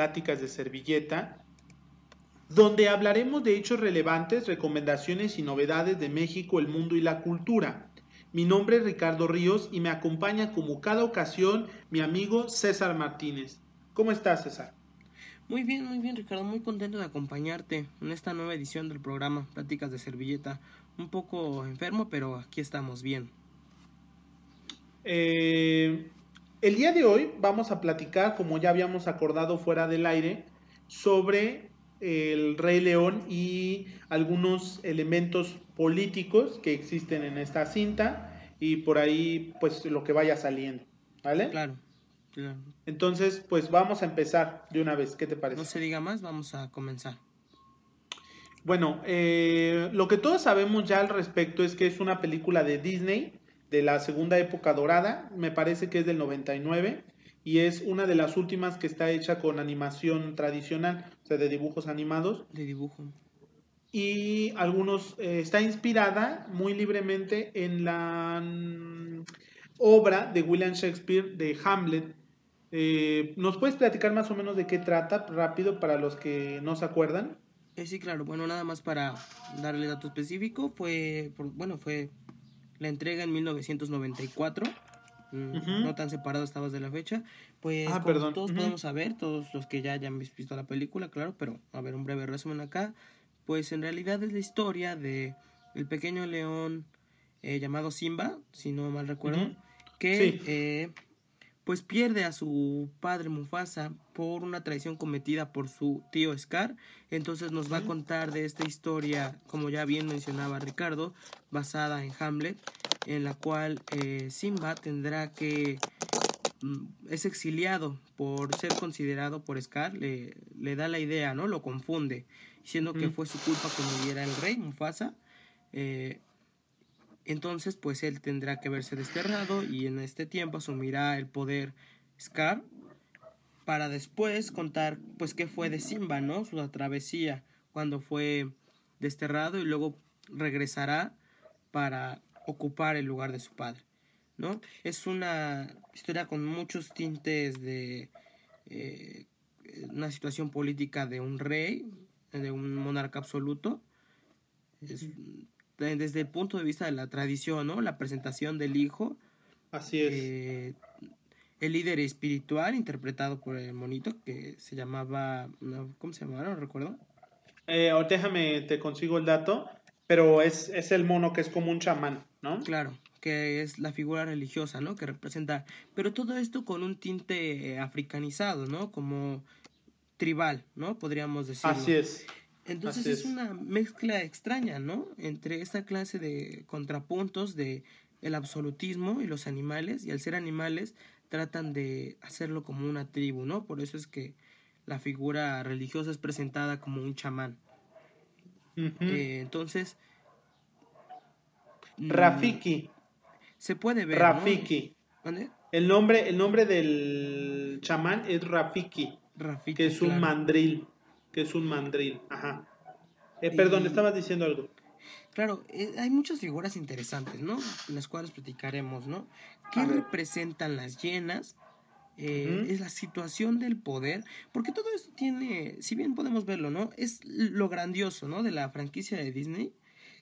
Pláticas de Servilleta, donde hablaremos de hechos relevantes, recomendaciones y novedades de México, el mundo y la cultura. Mi nombre es Ricardo Ríos y me acompaña como cada ocasión mi amigo César Martínez. ¿Cómo estás, César? Muy bien, muy bien, Ricardo. Muy contento de acompañarte en esta nueva edición del programa Pláticas de Servilleta. Un poco enfermo, pero aquí estamos bien. Eh, el día de hoy vamos a platicar, como ya habíamos acordado fuera del aire, sobre el Rey León y algunos elementos políticos que existen en esta cinta y por ahí pues lo que vaya saliendo, ¿vale? Claro. Entonces, pues vamos a empezar de una vez. ¿Qué te parece? No se diga más, vamos a comenzar. Bueno, eh, lo que todos sabemos ya al respecto es que es una película de Disney de la segunda época dorada, me parece que es del 99 y es una de las últimas que está hecha con animación tradicional, o sea, de dibujos animados. De dibujo. Y algunos, eh, está inspirada muy libremente en la mm, obra de William Shakespeare de Hamlet, eh, ¿Nos puedes platicar más o menos de qué trata rápido para los que no se acuerdan? Eh, sí, claro. Bueno, nada más para darle dato específico, fue, bueno, fue la entrega en 1994. Mm, no tan separado estabas de la fecha. Pues ah, todos podemos saber, todos los que ya hayan visto la película, claro, pero a ver un breve resumen acá. Pues en realidad es la historia de el pequeño león eh, llamado Simba, si no mal recuerdo, que pues pierde a su padre Mufasa por una traición cometida por su tío Scar. Entonces nos va a contar de esta historia, como ya bien mencionaba Ricardo, basada en Hamlet, en la cual eh, Simba tendrá que mm, es exiliado por ser considerado por Scar, le, le, da la idea, ¿no? Lo confunde, diciendo que fue su culpa que muriera el rey Mufasa. Eh, entonces, pues él tendrá que verse desterrado y en este tiempo asumirá el poder Scar para después contar, pues, qué fue de Simba, ¿no? Su travesía cuando fue desterrado y luego regresará para ocupar el lugar de su padre, ¿no? Es una historia con muchos tintes de eh, una situación política de un rey, de un monarca absoluto. Desde el punto de vista de la tradición, ¿no? La presentación del hijo. Así es. Eh, el líder espiritual interpretado por el monito que se llamaba, ¿cómo se llamaba? No recuerdo. Eh, déjame, te consigo el dato, pero es, es el mono que es como un chamán, ¿no? Claro, que es la figura religiosa, ¿no? Que representa, pero todo esto con un tinte africanizado, ¿no? Como tribal, ¿no? Podríamos decirlo. Así es. Entonces es. una mezcla extraña, ¿no? Entre esta clase de contrapuntos de el absolutismo y los animales, y al ser animales tratan de hacerlo como una tribu, ¿no? Por eso es que la figura religiosa es presentada como un chamán. Eh, entonces... Mm, Rafiki. Se puede ver. Rafiki. El nombre, el nombre del chamán es Rafiki. Rafiki que es un mandril que es un mandril. Ajá. Eh, perdón, estabas diciendo algo. Claro, eh, hay muchas figuras interesantes, ¿no? Las cuales platicaremos, ¿no? ¿Qué representan las llenas? Eh, es la situación del poder, porque todo esto tiene, si bien podemos verlo, ¿no? Es lo grandioso, ¿no? De la franquicia de Disney,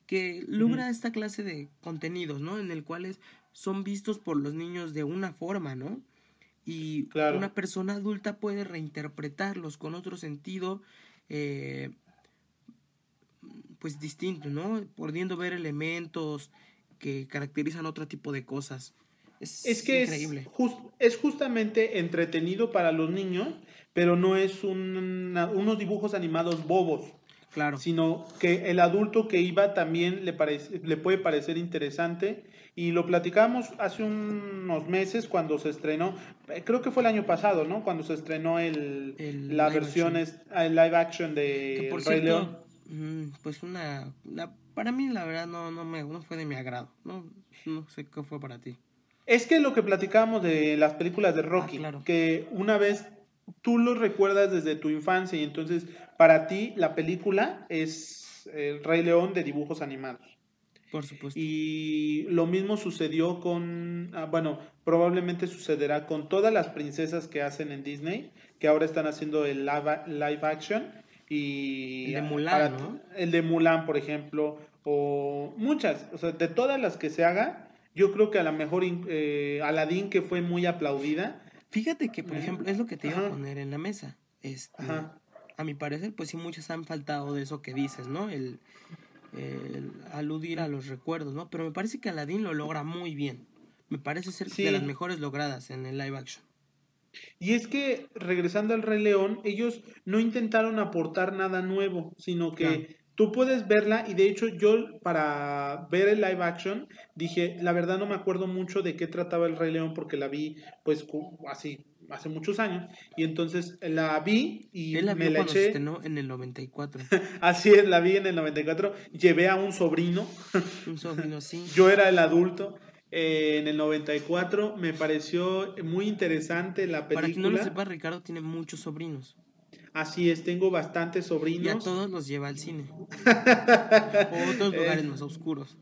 que logra esta clase de contenidos, ¿no? En el cuales son vistos por los niños de una forma, ¿no? Y una persona adulta puede reinterpretarlos con otro sentido eh, pues distinto, ¿no? Pudiendo ver elementos que caracterizan otro tipo de cosas. Es, que increíble. Es, es, justamente entretenido para los niños, pero no es unos dibujos animados bobos. Claro. Sino que el adulto que iba también le, parece, le puede parecer interesante y lo platicamos hace unos meses cuando se estrenó, eh, creo que fue el año pasado, ¿no? Cuando se estrenó el, la versión, el live action de Rey León. Mm, pues una, para mí la verdad no, no, me, no fue de mi agrado, no, no sé qué fue para ti. Es que lo que platicábamos de las películas de Rocky, ah, que una vez tú lo recuerdas desde tu infancia y entonces para ti la película es el Rey León de dibujos animados. Por supuesto. Y lo mismo sucedió con, ah, bueno, probablemente sucederá con todas las princesas que hacen en Disney, que ahora están haciendo el live, live action. Y el de Mulan, ¿no? El de Mulan, por ejemplo, o muchas, o sea, de todas las que se haga, yo creo que a lo mejor eh, Aladdin, que fue muy aplaudida. Fíjate que, por ejemplo, es lo que te iba a poner en la mesa. Este, A mi parecer, pues sí, muchas han faltado de eso que dices, ¿no? El, aludir a los recuerdos, ¿no? Pero me parece que Aladdin lo logra muy bien. Me parece ser de las mejores logradas en el live action. Y es que, regresando al Rey León, ellos no intentaron aportar nada nuevo, sino que tú puedes verla y de hecho yo para ver el live action dije, la verdad no me acuerdo mucho de qué trataba el Rey León porque la vi pues así hace muchos años y entonces la vi y Él la me la eché en el 94. así es, la vi en el 94, llevé a un sobrino. un sobrino, sí. yo era el adulto. Eh, en el 94 me pareció muy interesante la película. Para quien no lo sepa, Ricardo tiene muchos sobrinos. Así es, tengo bastantes sobrinos. Y a todos los lleva al cine. o otros lugares más oscuros.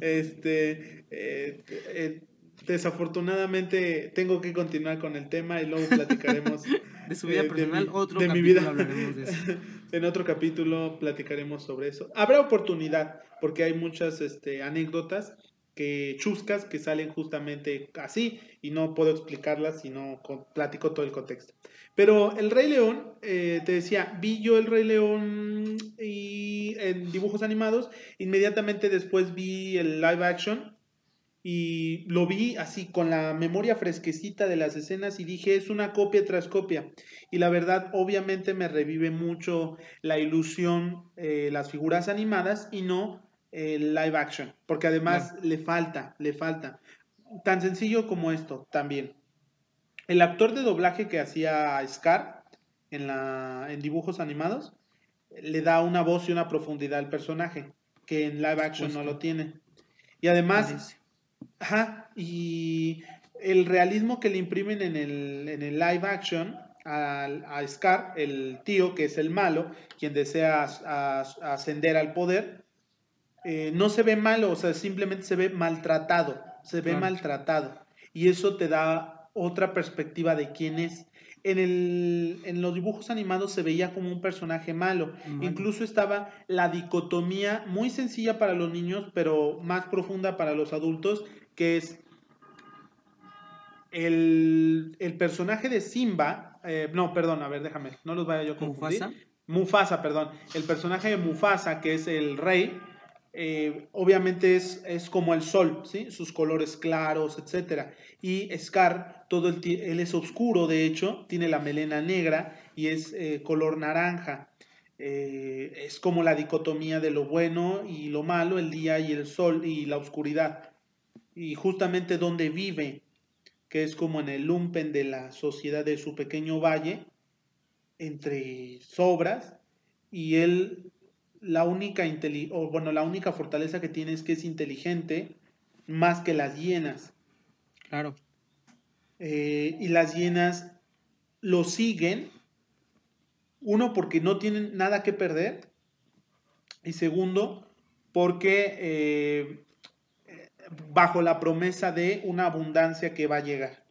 este, eh, eh, desafortunadamente tengo que continuar con el tema y luego platicaremos. de su vida eh, personal, otro de mi vida. hablaremos de eso. en otro capítulo platicaremos sobre eso. Habrá oportunidad, porque hay muchas este, anécdotas que chuscas que salen justamente así y no puedo explicarlas si no platico todo el contexto. Pero el Rey León, eh, te decía, vi yo el Rey León y, en dibujos animados, inmediatamente después vi el live action y lo vi así con la memoria fresquecita de las escenas y dije, es una copia tras copia. Y la verdad, obviamente me revive mucho la ilusión, eh, las figuras animadas y no el live action, porque además le falta, le falta. Tan sencillo como esto también. El actor de doblaje que hacía Scar en, la, en dibujos animados le da una voz y una profundidad al personaje que en live action no lo tiene. Y además, ajá, y el realismo que le imprimen en el, en el live action a, a, Scar, el tío que es el malo, quien desea ascender al poder, eh, no se ve malo, o sea, simplemente se ve maltratado, se ve maltratado. Y eso te da otra perspectiva de quién es. En, el, en los dibujos animados se veía como un personaje malo. Incluso estaba la dicotomía muy sencilla para los niños, pero más profunda para los adultos, que es el, personaje de Simba. Eh, no, perdón, a ver, déjame, no los vaya yo a confundir. Mufasa. Mufasa, perdón. El personaje de Mufasa, que es el rey, eh, obviamente es, es, como el sol, ¿sí? sus colores claros, etc. Y Scar, todo el él es oscuro, de hecho, tiene la melena negra y es eh, color naranja. Eh, es como la dicotomía de lo bueno y lo malo, el día y el sol y la oscuridad. Y justamente donde vive, que es como en el lumpen de la sociedad de su pequeño valle, entre sobras, y él la única, o, bueno, la única fortaleza que tiene es que es inteligente más que las hienas. Claro. Eh, y las hienas lo siguen, uno porque no tienen nada que perder y segundo porque eh, bajo la promesa de una abundancia que va a llegar.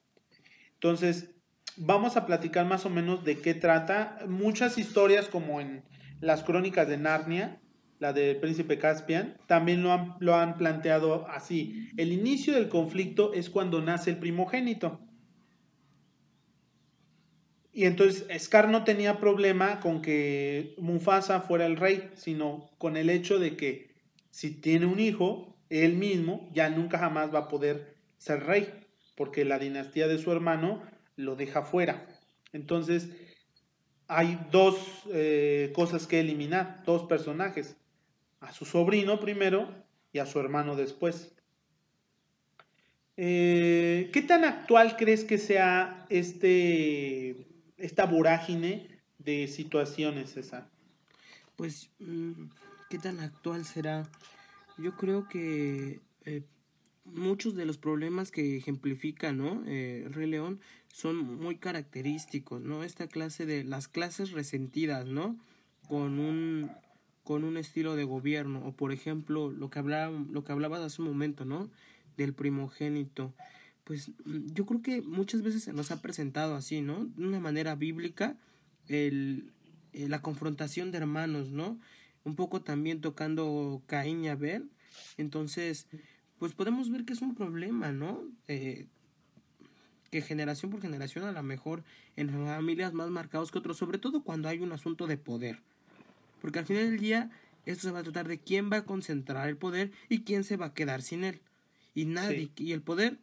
Entonces, vamos a platicar más o menos de qué trata. Muchas historias como en las crónicas de Narnia, la del príncipe Caspian, también lo han, lo han planteado así. El inicio del conflicto es cuando nace el primogénito. Y entonces Scar no tenía problema con que Mufasa fuera el rey, sino con el hecho de que si tiene un hijo, él mismo ya nunca jamás va a poder ser rey, porque la dinastía de su hermano lo deja fuera. Entonces, hay dos eh, cosas que eliminar, dos personajes, a su sobrino primero y a su hermano después. Eh, ¿Qué tan actual crees que sea este, esta vorágine de situaciones, César? Pues, mm, ¿qué tan actual será? Yo creo que eh, muchos de los problemas que ejemplifica, ¿no? Eh, Rey León son muy característicos, ¿no? Esta clase de las clases resentidas, ¿no? Con un con un estilo de gobierno o por ejemplo lo que hablaba, lo que hablabas hace un momento, ¿no? Del primogénito. Pues mm, yo creo que muchas veces se nos ha presentado así, ¿no? De una manera bíblica el, eh, la confrontación de hermanos, ¿no? Un poco también tocando Caín y Abel. Entonces, pues podemos ver que es un problema, ¿no? Eh, que generación por generación a lo mejor en familias más marcados que otros, sobre todo cuando hay un asunto de poder. Porque al final del día esto se va a tratar de quién va a concentrar el poder y quién se va a quedar sin él. Y nadie, y el poder,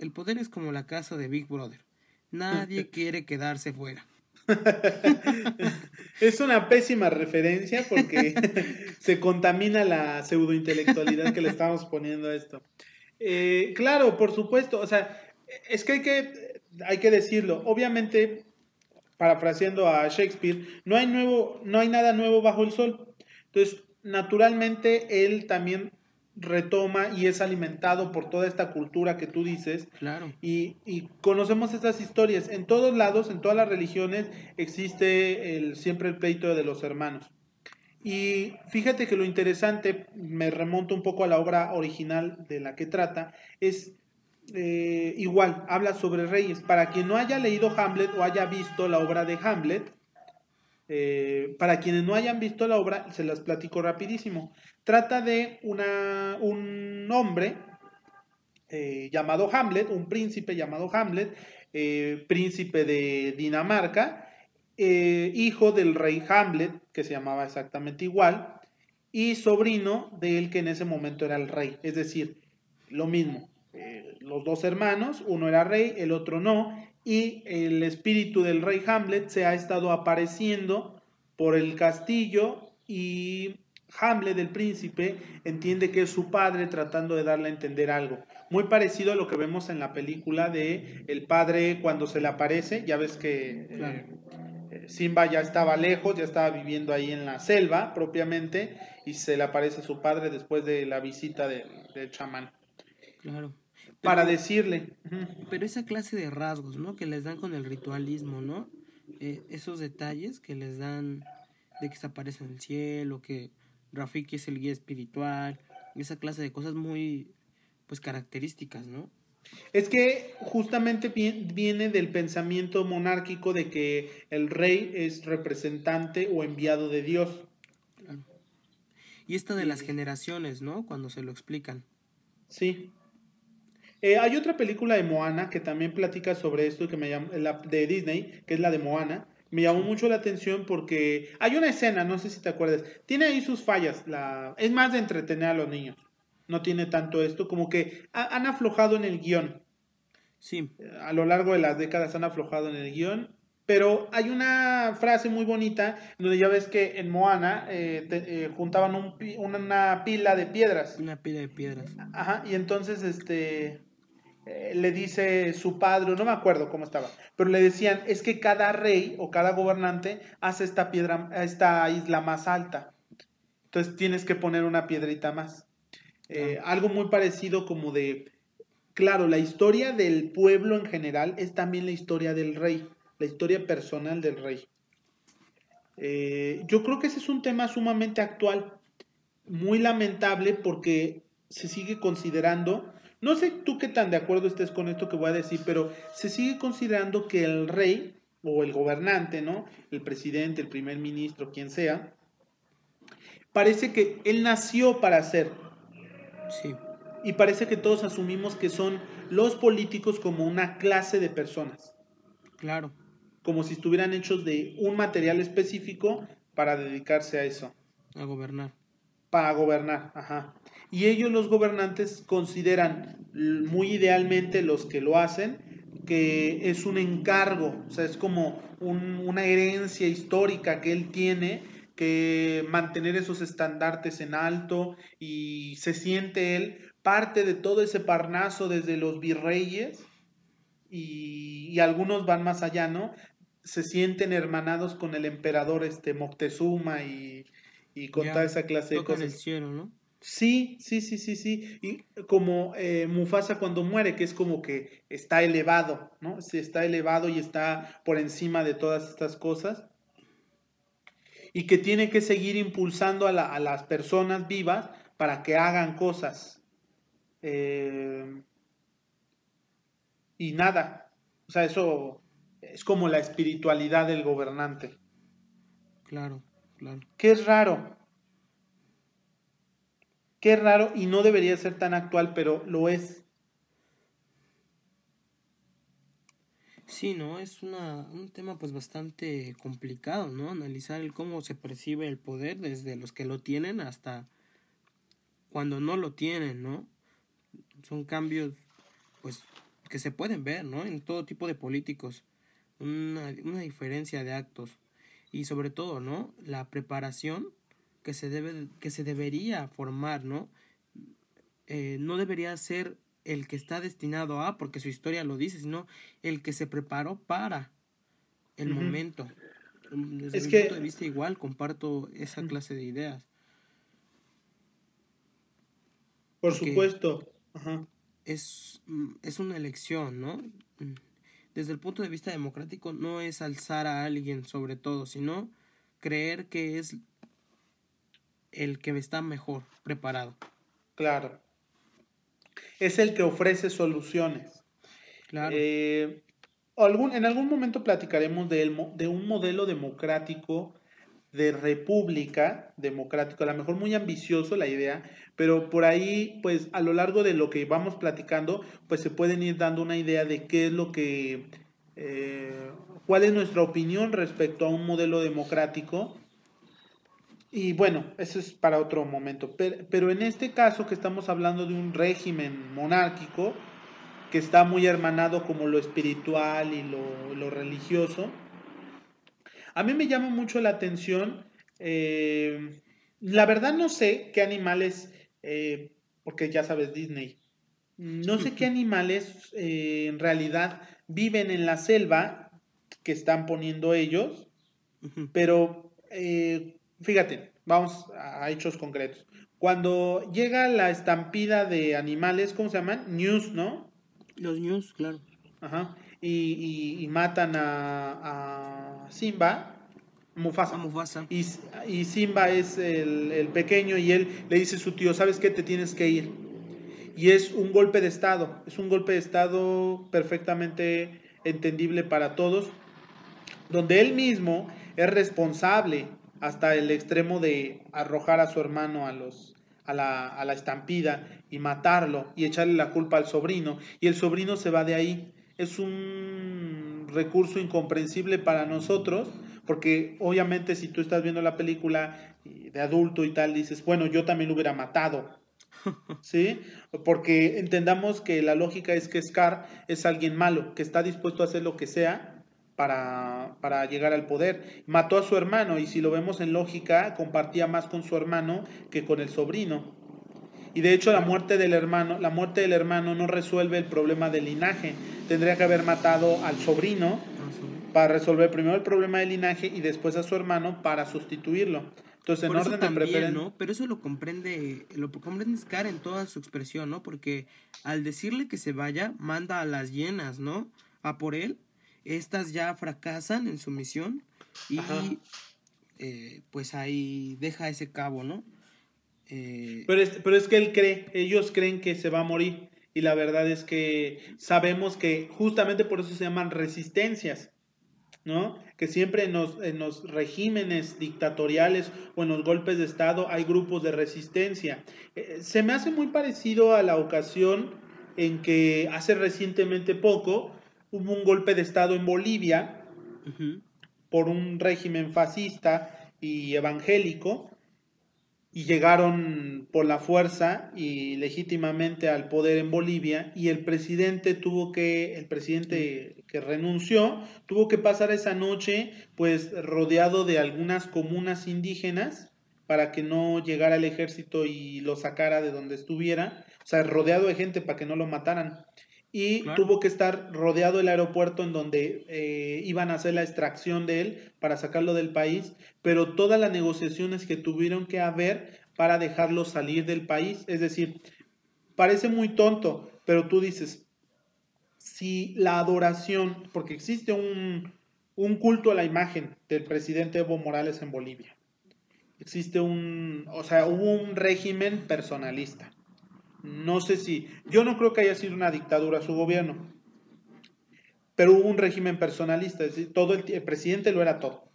el poder es como la casa de Big Brother. Nadie quiere quedarse fuera. es una pésima referencia porque se contamina la pseudointelectualidad que le estamos poniendo a esto. Eh, claro, por supuesto, o sea, es que hay que, hay que decirlo. Obviamente, parafraseando a Shakespeare, no hay, nuevo, no hay nada nuevo bajo el sol. Entonces, naturalmente, él también retoma y es alimentado por toda esta cultura que tú dices. Claro. Y, y, conocemos estas historias. En todos lados, en todas las religiones, existe el, siempre el pleito de los hermanos. Y fíjate que lo interesante, me remonto un poco a la obra original de la que trata, es eh, igual, habla sobre reyes. Para quien no haya leído Hamlet o haya visto la obra de Hamlet, eh, para quienes no hayan visto la obra, se las platico rapidísimo. Trata de un hombre eh, llamado Hamlet, un príncipe llamado Hamlet, príncipe de Dinamarca, hijo del rey Hamlet, que se llamaba exactamente igual, y sobrino de él que en ese momento era el rey. Es decir, lo mismo, eh, los dos hermanos, uno era rey, el otro no, y el espíritu del rey Hamlet se ha estado apareciendo por el castillo y Hamlet, el príncipe, entiende que es su padre tratando de darle a entender algo. Muy parecido a lo que vemos en la película de el padre cuando se le aparece, ya ves que eh, eh, Simba ya estaba lejos, ya estaba viviendo ahí en la selva propiamente, y se le aparece su padre después de la visita del chamán. Claro para decirle. Pero esa clase de rasgos, ¿no? Que les dan con el ritualismo, ¿no? Eh, esos detalles que les dan de que se aparece en el cielo, que Rafiki es el guía espiritual, esa clase de cosas muy, pues, características, ¿no? Es que justamente viene del pensamiento monárquico de que el rey es representante o enviado de Dios. Y esta de las generaciones, ¿no? Cuando se lo explican. Sí. Eh, hay otra película de Moana que también platica sobre esto, que me llama, de Disney, que es la de Moana. Me llamó mucho la atención porque hay una escena, no sé si te acuerdas, tiene ahí sus fallas, la, es más de entretener a los niños, no tiene tanto esto, como que han aflojado en el guion. Sí. A lo largo de las décadas han aflojado en el guion, pero hay una frase muy bonita donde ya ves que en Moana eh, eh, juntaban una pila de piedras. Una pila de piedras. Ajá, y entonces este eh, le dice su padre, no me acuerdo cómo estaba, pero le decían, es que cada rey o cada gobernante hace esta piedra, esta isla más alta. Entonces tienes que poner una piedrita más. Eh, algo muy parecido como de, claro, la historia del pueblo en general es también la historia del rey, la historia personal del rey. Eh, yo creo que ese es un tema sumamente actual, muy lamentable porque se sigue considerando no sé tú qué tan de acuerdo estés con esto que voy a decir, pero se sigue considerando que el rey o el gobernante, ¿no? El presidente, el primer ministro, quien sea, parece que él nació para ser. Sí. Y parece que todos asumimos que son los políticos como una clase de personas. Claro. Como si estuvieran hechos de un material específico para dedicarse a eso. A gobernar. Para gobernar, ajá. Y ellos los gobernantes consideran muy idealmente los que lo hacen que es un encargo, o sea, es como una herencia histórica que él tiene que mantener esos estandartes en alto y se siente él parte de todo ese parnaso desde los virreyes y, algunos van más allá, ¿no? Se sienten hermanados con el emperador este Moctezuma y, con toda esa clase de cosas. el cielo, ¿no? Sí, sí, sí, sí, sí. Y como eh, Mufasa cuando muere, que es como que está elevado, ¿no? Está elevado y está por encima de todas estas cosas. y que tiene que seguir impulsando a, las personas vivas para que hagan cosas. Eh, y nada, o sea, eso es como la espiritualidad del gobernante. Claro, claro. Que es raro. Qué raro y no debería ser tan actual, pero lo es. Sí, ¿no? Es una, un tema pues bastante complicado, ¿no? Analizar el cómo se percibe el poder desde los que lo tienen hasta cuando no lo tienen, ¿no? Son cambios pues que se pueden ver, ¿no? En todo tipo de políticos. Una, una diferencia de actos. Y sobre todo, ¿no? La preparación que se, debe, que se debería formar, ¿no? Eh, no debería ser el que está destinado a, porque su historia lo dice, sino el que se preparó para el momento. Desde mi punto de vista igual comparto esa clase de ideas. Por supuesto. Es, mm, es una elección, ¿no? Mm, desde el punto de vista democrático no es alzar a alguien sobre todo, sino creer que es el que está mejor preparado. Claro es el que ofrece soluciones. Claro. Eh, algún, en algún momento platicaremos de, de un modelo democrático de república democrático, a lo mejor muy ambicioso la idea, pero por ahí, pues a lo largo de lo que vamos platicando, pues se pueden ir dando una idea de qué es lo que, eh, cuál es nuestra opinión respecto a un modelo democrático y bueno, eso es para otro momento. Pero, en este caso que estamos hablando de un régimen monárquico, que está muy hermanado como lo espiritual y lo, religioso, a mí me llama mucho la atención. Eh, la verdad no sé qué animales, eh, porque ya sabes Disney, no sé qué animales eh, en realidad viven en la selva que están poniendo ellos, pero fíjate, vamos a hechos concretos. Cuando llega la estampida de animales, ¿cómo se llaman? News, ¿no? Los news, claro. Ajá. Y, matan a, Simba, Mufasa. Mufasa. Y, y, Simba es el, el, pequeño y él le dice a su tío, ¿sabes qué? Te tienes que ir. Y es un golpe de Estado. Es un golpe de Estado perfectamente entendible para todos, donde él mismo es responsable hasta el extremo de arrojar a su hermano a, los, a, la, a la estampida y matarlo y echarle la culpa al sobrino. Y el sobrino se va de ahí. Es un recurso incomprensible para nosotros, porque obviamente si tú estás viendo la película de adulto y tal, dices, bueno, yo también lo hubiera matado. ¿Sí? Porque entendamos que la lógica es que Scar es alguien malo, que está dispuesto a hacer lo que sea para, llegar al poder. Mató a su hermano y si lo vemos en lógica, compartía más con su hermano que con el sobrino. Y de hecho la muerte del hermano, la muerte del hermano no resuelve el problema del linaje. Tendría que haber matado al sobrino para resolver primero el problema del linaje y después a su hermano para sustituirlo. Entonces, en orden también, ¿no? Pero eso lo comprende, lo comprende Scar en toda su expresión, ¿no? Porque al decirle que se vaya, manda a las llenas, ¿no? A por él estas ya fracasan en su misión y eh, pues ahí deja ese cabo, ¿no? Eh, pero, es, pero es que él cree, ellos creen que se va a morir y la verdad es que sabemos que justamente por eso se llaman resistencias, ¿no? Que siempre en los, en los regímenes dictatoriales o en los golpes de Estado hay grupos de resistencia. Eh, se me hace muy parecido a la ocasión en que hace recientemente poco hubo un golpe de Estado en Bolivia por un régimen fascista y evangélico y llegaron por la fuerza y legítimamente al poder en Bolivia y el presidente tuvo que el presidente que renunció tuvo que pasar esa noche pues rodeado de algunas comunas indígenas para que no llegara el ejército y lo sacara de donde estuviera, o sea, rodeado de gente para que no lo mataran y tuvo que estar rodeado el aeropuerto en donde eh, iban a hacer la extracción de él para sacarlo del país, pero todas las negociaciones que tuvieron que haber para dejarlo salir del país, es decir, parece muy tonto, pero tú dices, si la adoración, porque existe un, un culto a la imagen del presidente Evo Morales en Bolivia, existe un, o sea, hubo un régimen personalista. No sé si, yo no creo que haya sido una dictadura su gobierno, pero hubo un régimen personalista, es decir, todo el, presidente lo era todo.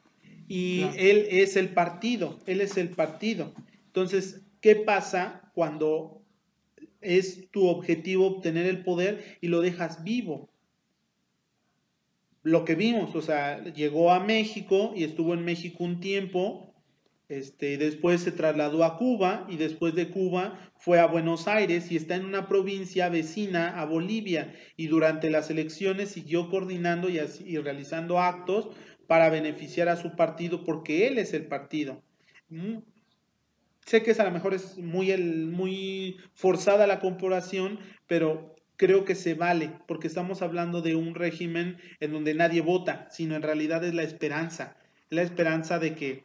Y él es el partido, él es el partido. Entonces, ¿qué pasa cuando es tu objetivo obtener el poder y lo dejas vivo? Lo que vimos, o sea, llegó a México y estuvo en México un tiempo, este, después se trasladó a Cuba y después de Cuba fue a Buenos Aires y está en una provincia vecina a Bolivia y durante las elecciones siguió coordinando y, realizando actos para beneficiar a su partido porque él es el partido. Mm, sé que es a lo mejor es muy, el, muy forzada la comparación, pero creo que se vale porque estamos hablando de un régimen en donde nadie vota, sino en realidad es la esperanza, la esperanza de que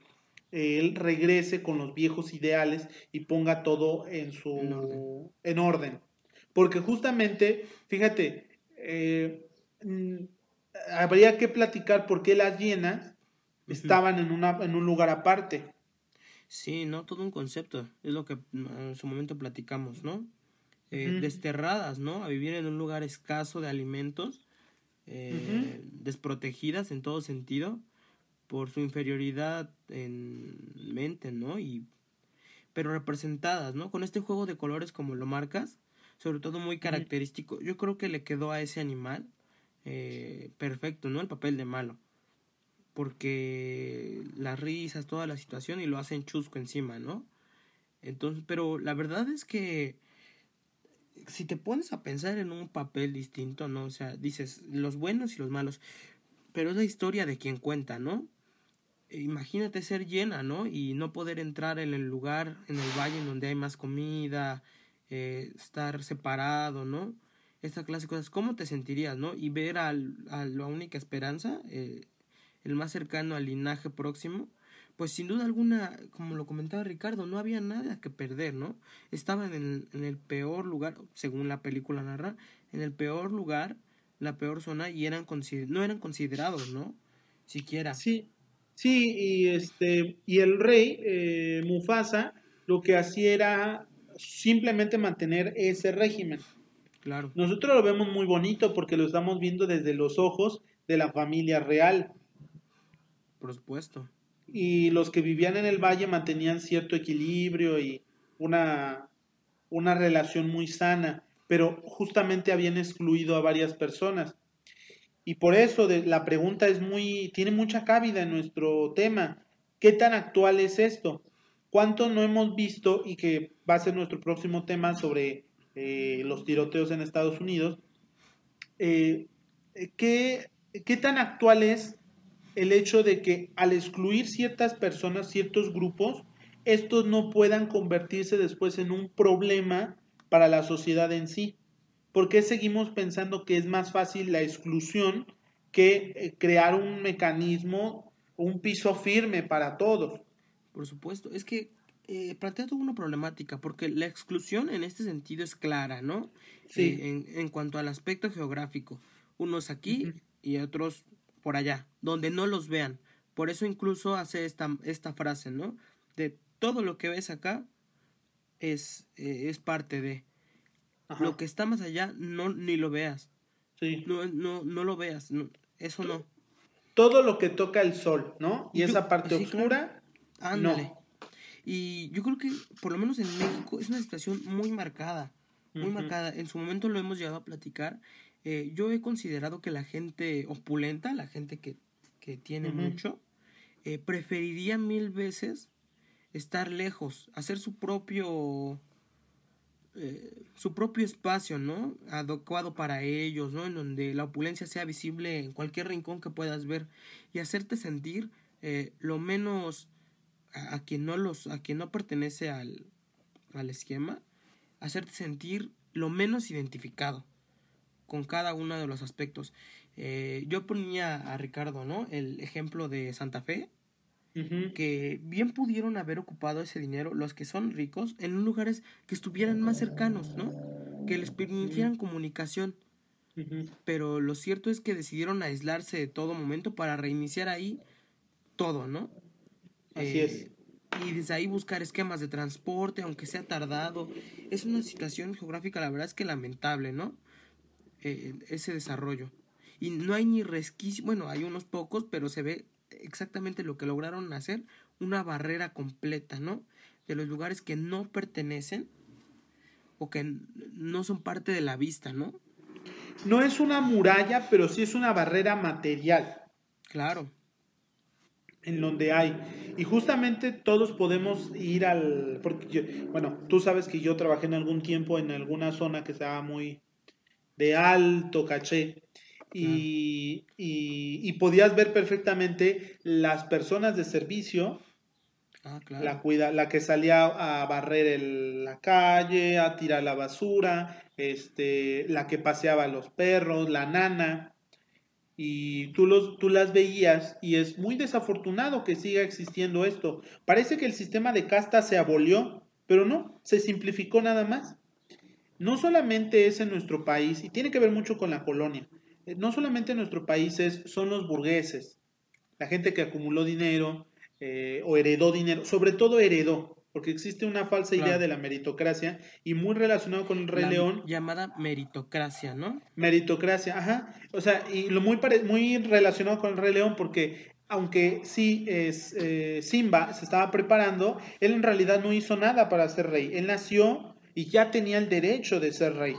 él regrese con los viejos ideales y ponga todo en su en orden. Porque justamente, fíjate, eh, mm, habría que platicar por qué las hienas estaban en, una, en un lugar aparte. Sí, no, todo un concepto, es lo que en su momento platicamos, ¿no? Eh, desterradas, ¿no? A vivir en un lugar escaso de alimentos, eh, desprotegidas en todo sentido, por su inferioridad en mente, ¿no? Y pero representadas, ¿no? Con este juego de colores como lo marcas, sobre todo muy característico. Yo creo que le quedó a ese animal eh, perfecto, ¿no? El papel de malo. Porque las risas, toda la situación y lo hacen chusco encima, ¿no? Entonces, pero la verdad es que si te pones a pensar en un papel distinto, ¿no? O sea, dices los buenos y los malos, pero es la historia de quien cuenta, ¿no? Imagínate ser llena, ¿no? Y no poder entrar en el lugar, en el valle en donde hay más comida, eh, estar separado, ¿no? Esta clase de cosas, ¿cómo te sentirías, ¿no? Y ver a la única esperanza, eh, el más cercano al linaje próximo, pues sin duda alguna, como lo comentaba Ricardo, no había nada que perder, ¿no? Estaban en, en el peor lugar, según la película narra, en el peor lugar, la peor zona, y eran no eran considerados, ¿no? Siquiera. Sí, Sí, y, este, y el rey eh, Mufasa lo que hacía era simplemente mantener ese régimen. Claro. Nosotros lo vemos muy bonito porque lo estamos viendo desde los ojos de la familia real. Por supuesto. Y los que vivían en el valle mantenían cierto equilibrio y una, una relación muy sana, pero justamente habían excluido a varias personas. Y por eso la pregunta es muy, tiene mucha cabida en nuestro tema. ¿Qué tan actual es esto? ¿Cuánto no hemos visto y que va a ser nuestro próximo tema sobre eh, los tiroteos en Estados Unidos? Eh, ¿qué, ¿Qué tan actual es el hecho de que al excluir ciertas personas, ciertos grupos, estos no puedan convertirse después en un problema para la sociedad en sí? ¿Por qué seguimos pensando que es más fácil la exclusión que eh, crear un mecanismo, un piso firme para todos? Por supuesto, es que eh, plantea toda una problemática, porque la exclusión en este sentido es clara, ¿no? Sí. Eh, en, cuanto al aspecto geográfico, unos aquí y otros por allá, donde no los vean. Por eso incluso hace esta, esta frase, ¿no? De todo lo que ves acá es, es parte de. Lo que está más allá, no ni lo veas. Sí. No, no, no lo veas. eso no. Todo lo que toca el sol, ¿no? Y esa parte oscura, no. Y yo creo que, por lo menos en México, es una situación muy marcada. Muy marcada. En su momento lo hemos llegado a platicar. Eh, yo he considerado que la gente opulenta, la gente que, que tiene mucho, eh, preferiría mil veces estar lejos, hacer su propio eh, su propio espacio, ¿no? Adecuado para ellos, ¿no? En donde la opulencia sea visible en cualquier rincón que puedas ver y hacerte sentir eh, lo menos a, quien no los, a quien no pertenece al, al esquema, hacerte sentir lo menos identificado con cada uno de los aspectos. Eh, yo ponía a Ricardo, ¿no? El ejemplo de Santa Fe, que bien pudieron haber ocupado ese dinero los que son ricos en lugares que estuvieran más cercanos, ¿no? Que les permitieran comunicación. Pero lo cierto es que decidieron aislarse de todo momento para reiniciar ahí todo, ¿no? Así es. Eh, y desde ahí buscar esquemas de transporte, aunque sea tardado. Es una situación geográfica, la verdad es que lamentable, ¿no? Eh, ese desarrollo. Y no hay ni resquicio, bueno, hay unos pocos, pero se ve exactamente lo que lograron hacer, una barrera completa, ¿no? De los lugares que no pertenecen o que no son parte de la vista, ¿no? No es una muralla, pero sí es una barrera material. Claro en donde hay. Y justamente todos podemos ir al... Porque bueno, tú sabes que yo trabajé en algún tiempo en alguna zona que estaba muy de alto caché. Y, y, podías ver perfectamente las personas de servicio, ah, la, cuida, la que salía a barrer la calle, a tirar la basura, este, la que paseaba a los perros, la nana, y tú, los, tú las veías y es muy desafortunado que siga existiendo esto. Parece que el sistema de casta se abolió, pero no, se simplificó nada más. No solamente es en nuestro país, y tiene que ver mucho con la colonia, no solamente en nuestro país es, son los burgueses, la gente que acumuló dinero eh, o heredó dinero, sobre todo heredó, porque existe una falsa idea de la meritocracia y muy relacionado con el Rey León. Llamada meritocracia, ¿no? Meritocracia, ajá. O sea, y lo muy, muy relacionado con el Rey León porque aunque sí es, eh, Simba se estaba preparando, él en realidad no hizo nada para ser rey. Él nació y ya tenía el derecho de ser rey.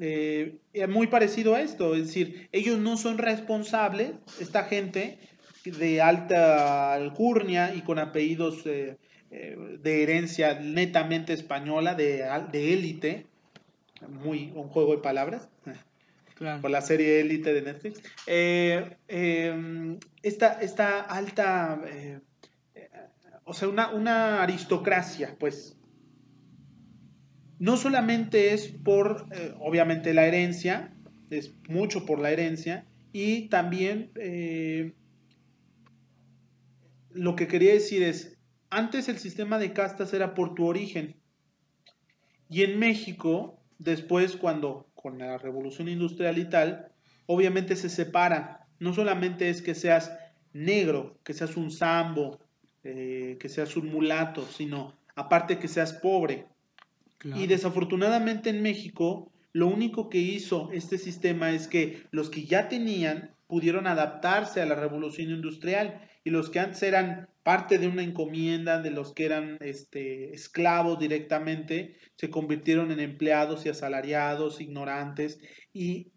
Eh, muy parecido a esto, es decir, ellos no son responsables, esta gente de alta alcurnia y con apellidos eh, eh, de herencia netamente española, de, élite, muy un juego de palabras, por la serie élite de Netflix. Eh, em, esta, alta, o sea, una, una, aristocracia, pues, no solamente es por, obviamente, la herencia, es mucho por la herencia, y también lo que quería decir es, antes el sistema de castas era por tu origen. Y en México, después cuando con la revolución industrial y tal, obviamente se separan. No solamente es que seas negro, que seas un sambo, eh, que seas un mulato, sino aparte que seas pobre. Y desafortunadamente en México, lo único que hizo este sistema es que los que ya tenían pudieron adaptarse a la revolución industrial y los que antes eran parte de una encomienda de los que eran este, esclavos directamente, se convirtieron en empleados y asalariados, ignorantes, y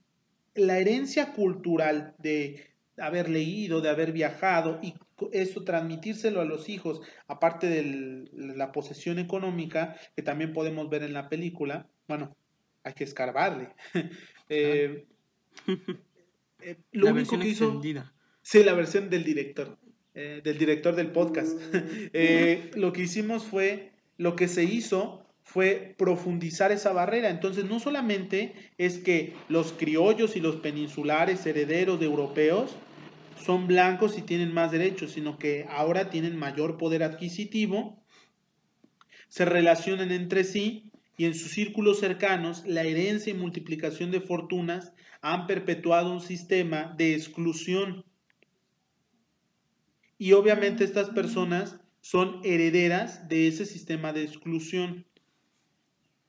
la herencia cultural de haber leído, de haber viajado y eso transmitírselo a los hijos, aparte de la posesión económica, que también podemos ver en la película, bueno, hay que escarbarle. eh, eh, lo único que hizo... Sí, la versión del director. Eh, del director del podcast. Lo que hicimos fue, lo que se hizo fue profundizar esa barrera. Entonces, no solamente es que los criollos y los peninsulares herederos de europeos son blancos y tienen más derechos, sino que ahora tienen mayor poder adquisitivo, se relacionan entre sí y en sus círculos cercanos la herencia y multiplicación de fortunas han perpetuado un sistema de exclusión y obviamente estas personas son herederas de ese sistema de exclusión.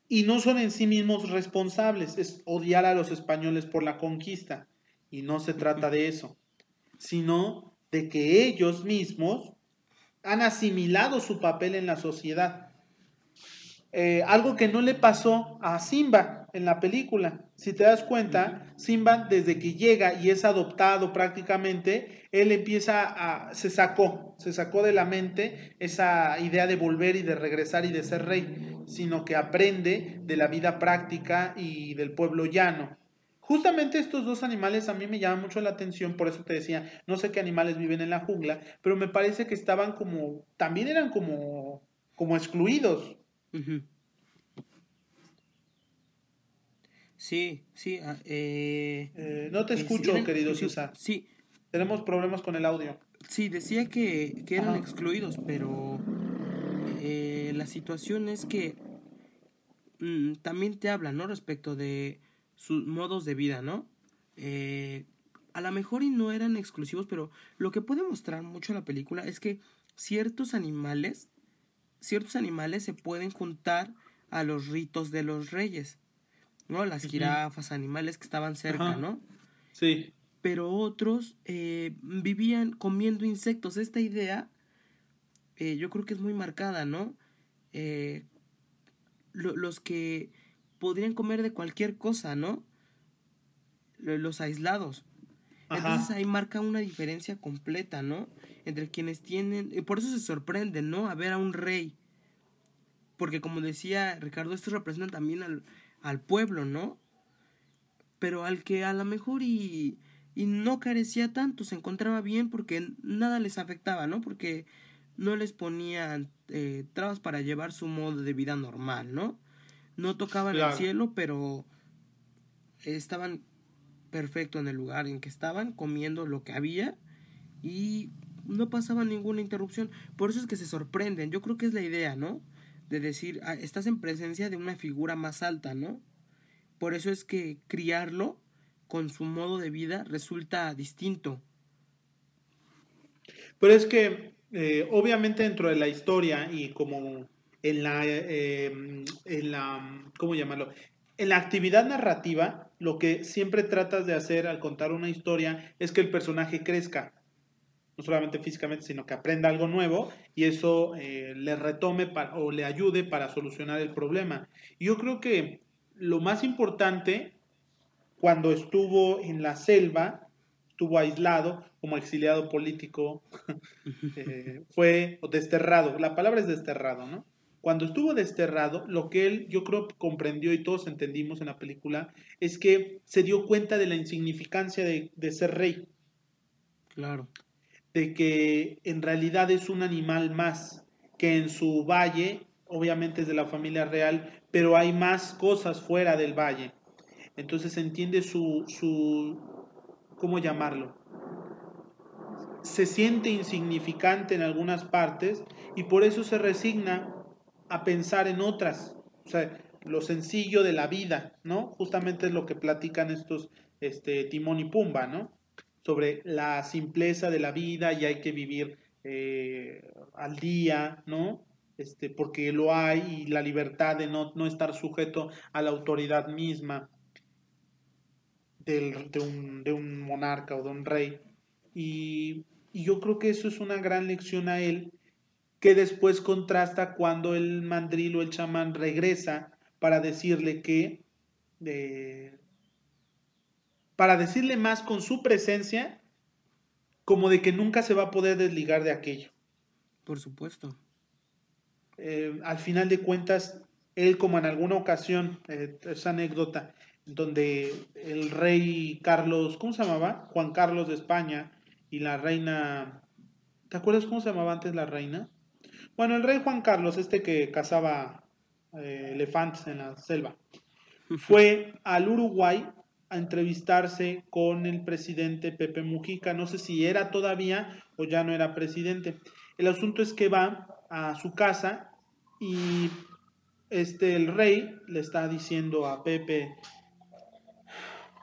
Y no son en sí mismos responsables, es odiar a los españoles por la conquista. Y no se trata de eso, sino de que ellos mismos han asimilado su papel en la sociedad. Eh, algo que no le pasó a Simba en la película. Si te das cuenta, Simba desde que llega y es adoptado prácticamente, él empieza a, se sacó, se sacó de la mente esa idea de volver y de regresar y de ser rey, sino que aprende de la vida práctica y del pueblo llano. Justamente estos dos animales a mí me llaman mucho la atención, por eso te decía, no sé qué animales viven en la jungla, pero me parece que estaban como, también eran como, como excluidos. Sí, sí. Ah, eh, eh, no te escucho, querido César. Sí. Tenemos problemas con el audio. Sí, decía que, eran excluidos, pero eh, la situación es que mm, también te habla, ¿no? Respecto de sus modos de vida, ¿no? a lo mejor y no eran exclusivos, pero lo que puede mostrar mucho la película es que ciertos animales ciertos animales se pueden juntar a los ritos de los reyes, ¿no? Las jirafas, animales que estaban cerca, ¿no? Sí. Pero otros eh, vivían comiendo insectos. Esta idea eh, yo creo que es muy marcada, ¿no? Eh, los que podrían comer de cualquier cosa, ¿no? Los aislados. Entonces ahí marca una diferencia completa, ¿no? Entre quienes tienen, y por eso se sorprenden, ¿no? A ver a un rey. Porque como decía Ricardo, esto representa también al, al pueblo, ¿no? Pero al que a lo mejor y, y no carecía tanto, se encontraba bien porque nada les afectaba, ¿no? Porque no les ponían eh, trabas para llevar su modo de vida normal, ¿no? No tocaban el cielo, pero estaban perfecto en el lugar en que estaban, comiendo lo que había y no pasaba ninguna interrupción. Por eso es que se sorprenden. Yo creo que es la idea, ¿no? De decir, ah, estás en presencia de una figura más alta, ¿no? Por eso es que criarlo con su modo de vida resulta distinto. Pero es que, eh, obviamente, dentro de la historia y como en la, eh, en la, ¿cómo llamarlo? En la actividad narrativa, lo que siempre tratas de hacer al contar una historia es que el personaje crezca, no solamente físicamente, sino que aprenda algo nuevo y eso eh, le retome o le ayude para solucionar el problema. yo creo que lo más importante cuando estuvo en la selva, estuvo aislado como exiliado político, eh, fue desterrado. La palabra es desterrado, ¿no? Cuando estuvo desterrado, lo que él yo creo comprendió y todos entendimos en la película es que se dio cuenta de la insignificancia de, ser rey. Claro. De que en realidad es un animal más, que en su valle, obviamente es de la familia real, pero hay más cosas fuera del valle. Entonces entiende su, su ¿cómo llamarlo? Se siente insignificante en algunas partes y por eso se resigna a pensar en otras. O sea, lo sencillo de la vida, ¿no? Justamente es lo que platican estos este, Timón y Pumba, ¿no? Sobre la simpleza de la vida y hay que vivir eh, al día, ¿no? Este, porque lo hay y la libertad de no, no estar sujeto a la autoridad misma de, un, de, un, monarca o de un rey. Y, y yo creo que eso es una gran lección a él que después contrasta cuando el mandril o el chamán regresa para decirle que, para decirle más con su presencia, como de que nunca se va a poder desligar de aquello. Por supuesto. Eh, al final de cuentas, él como en alguna ocasión, eh, esa anécdota, donde el rey Carlos, ¿cómo se llamaba? Juan Carlos de España y la reina, ¿te acuerdas cómo se llamaba antes la reina? Bueno, el rey Juan Carlos, este que cazaba eh, elefantes en la selva, fue al Uruguay a entrevistarse con el presidente Pepe Mujica. No sé si era todavía o ya no era presidente. El asunto es que va a su casa y este el rey le está diciendo a Pepe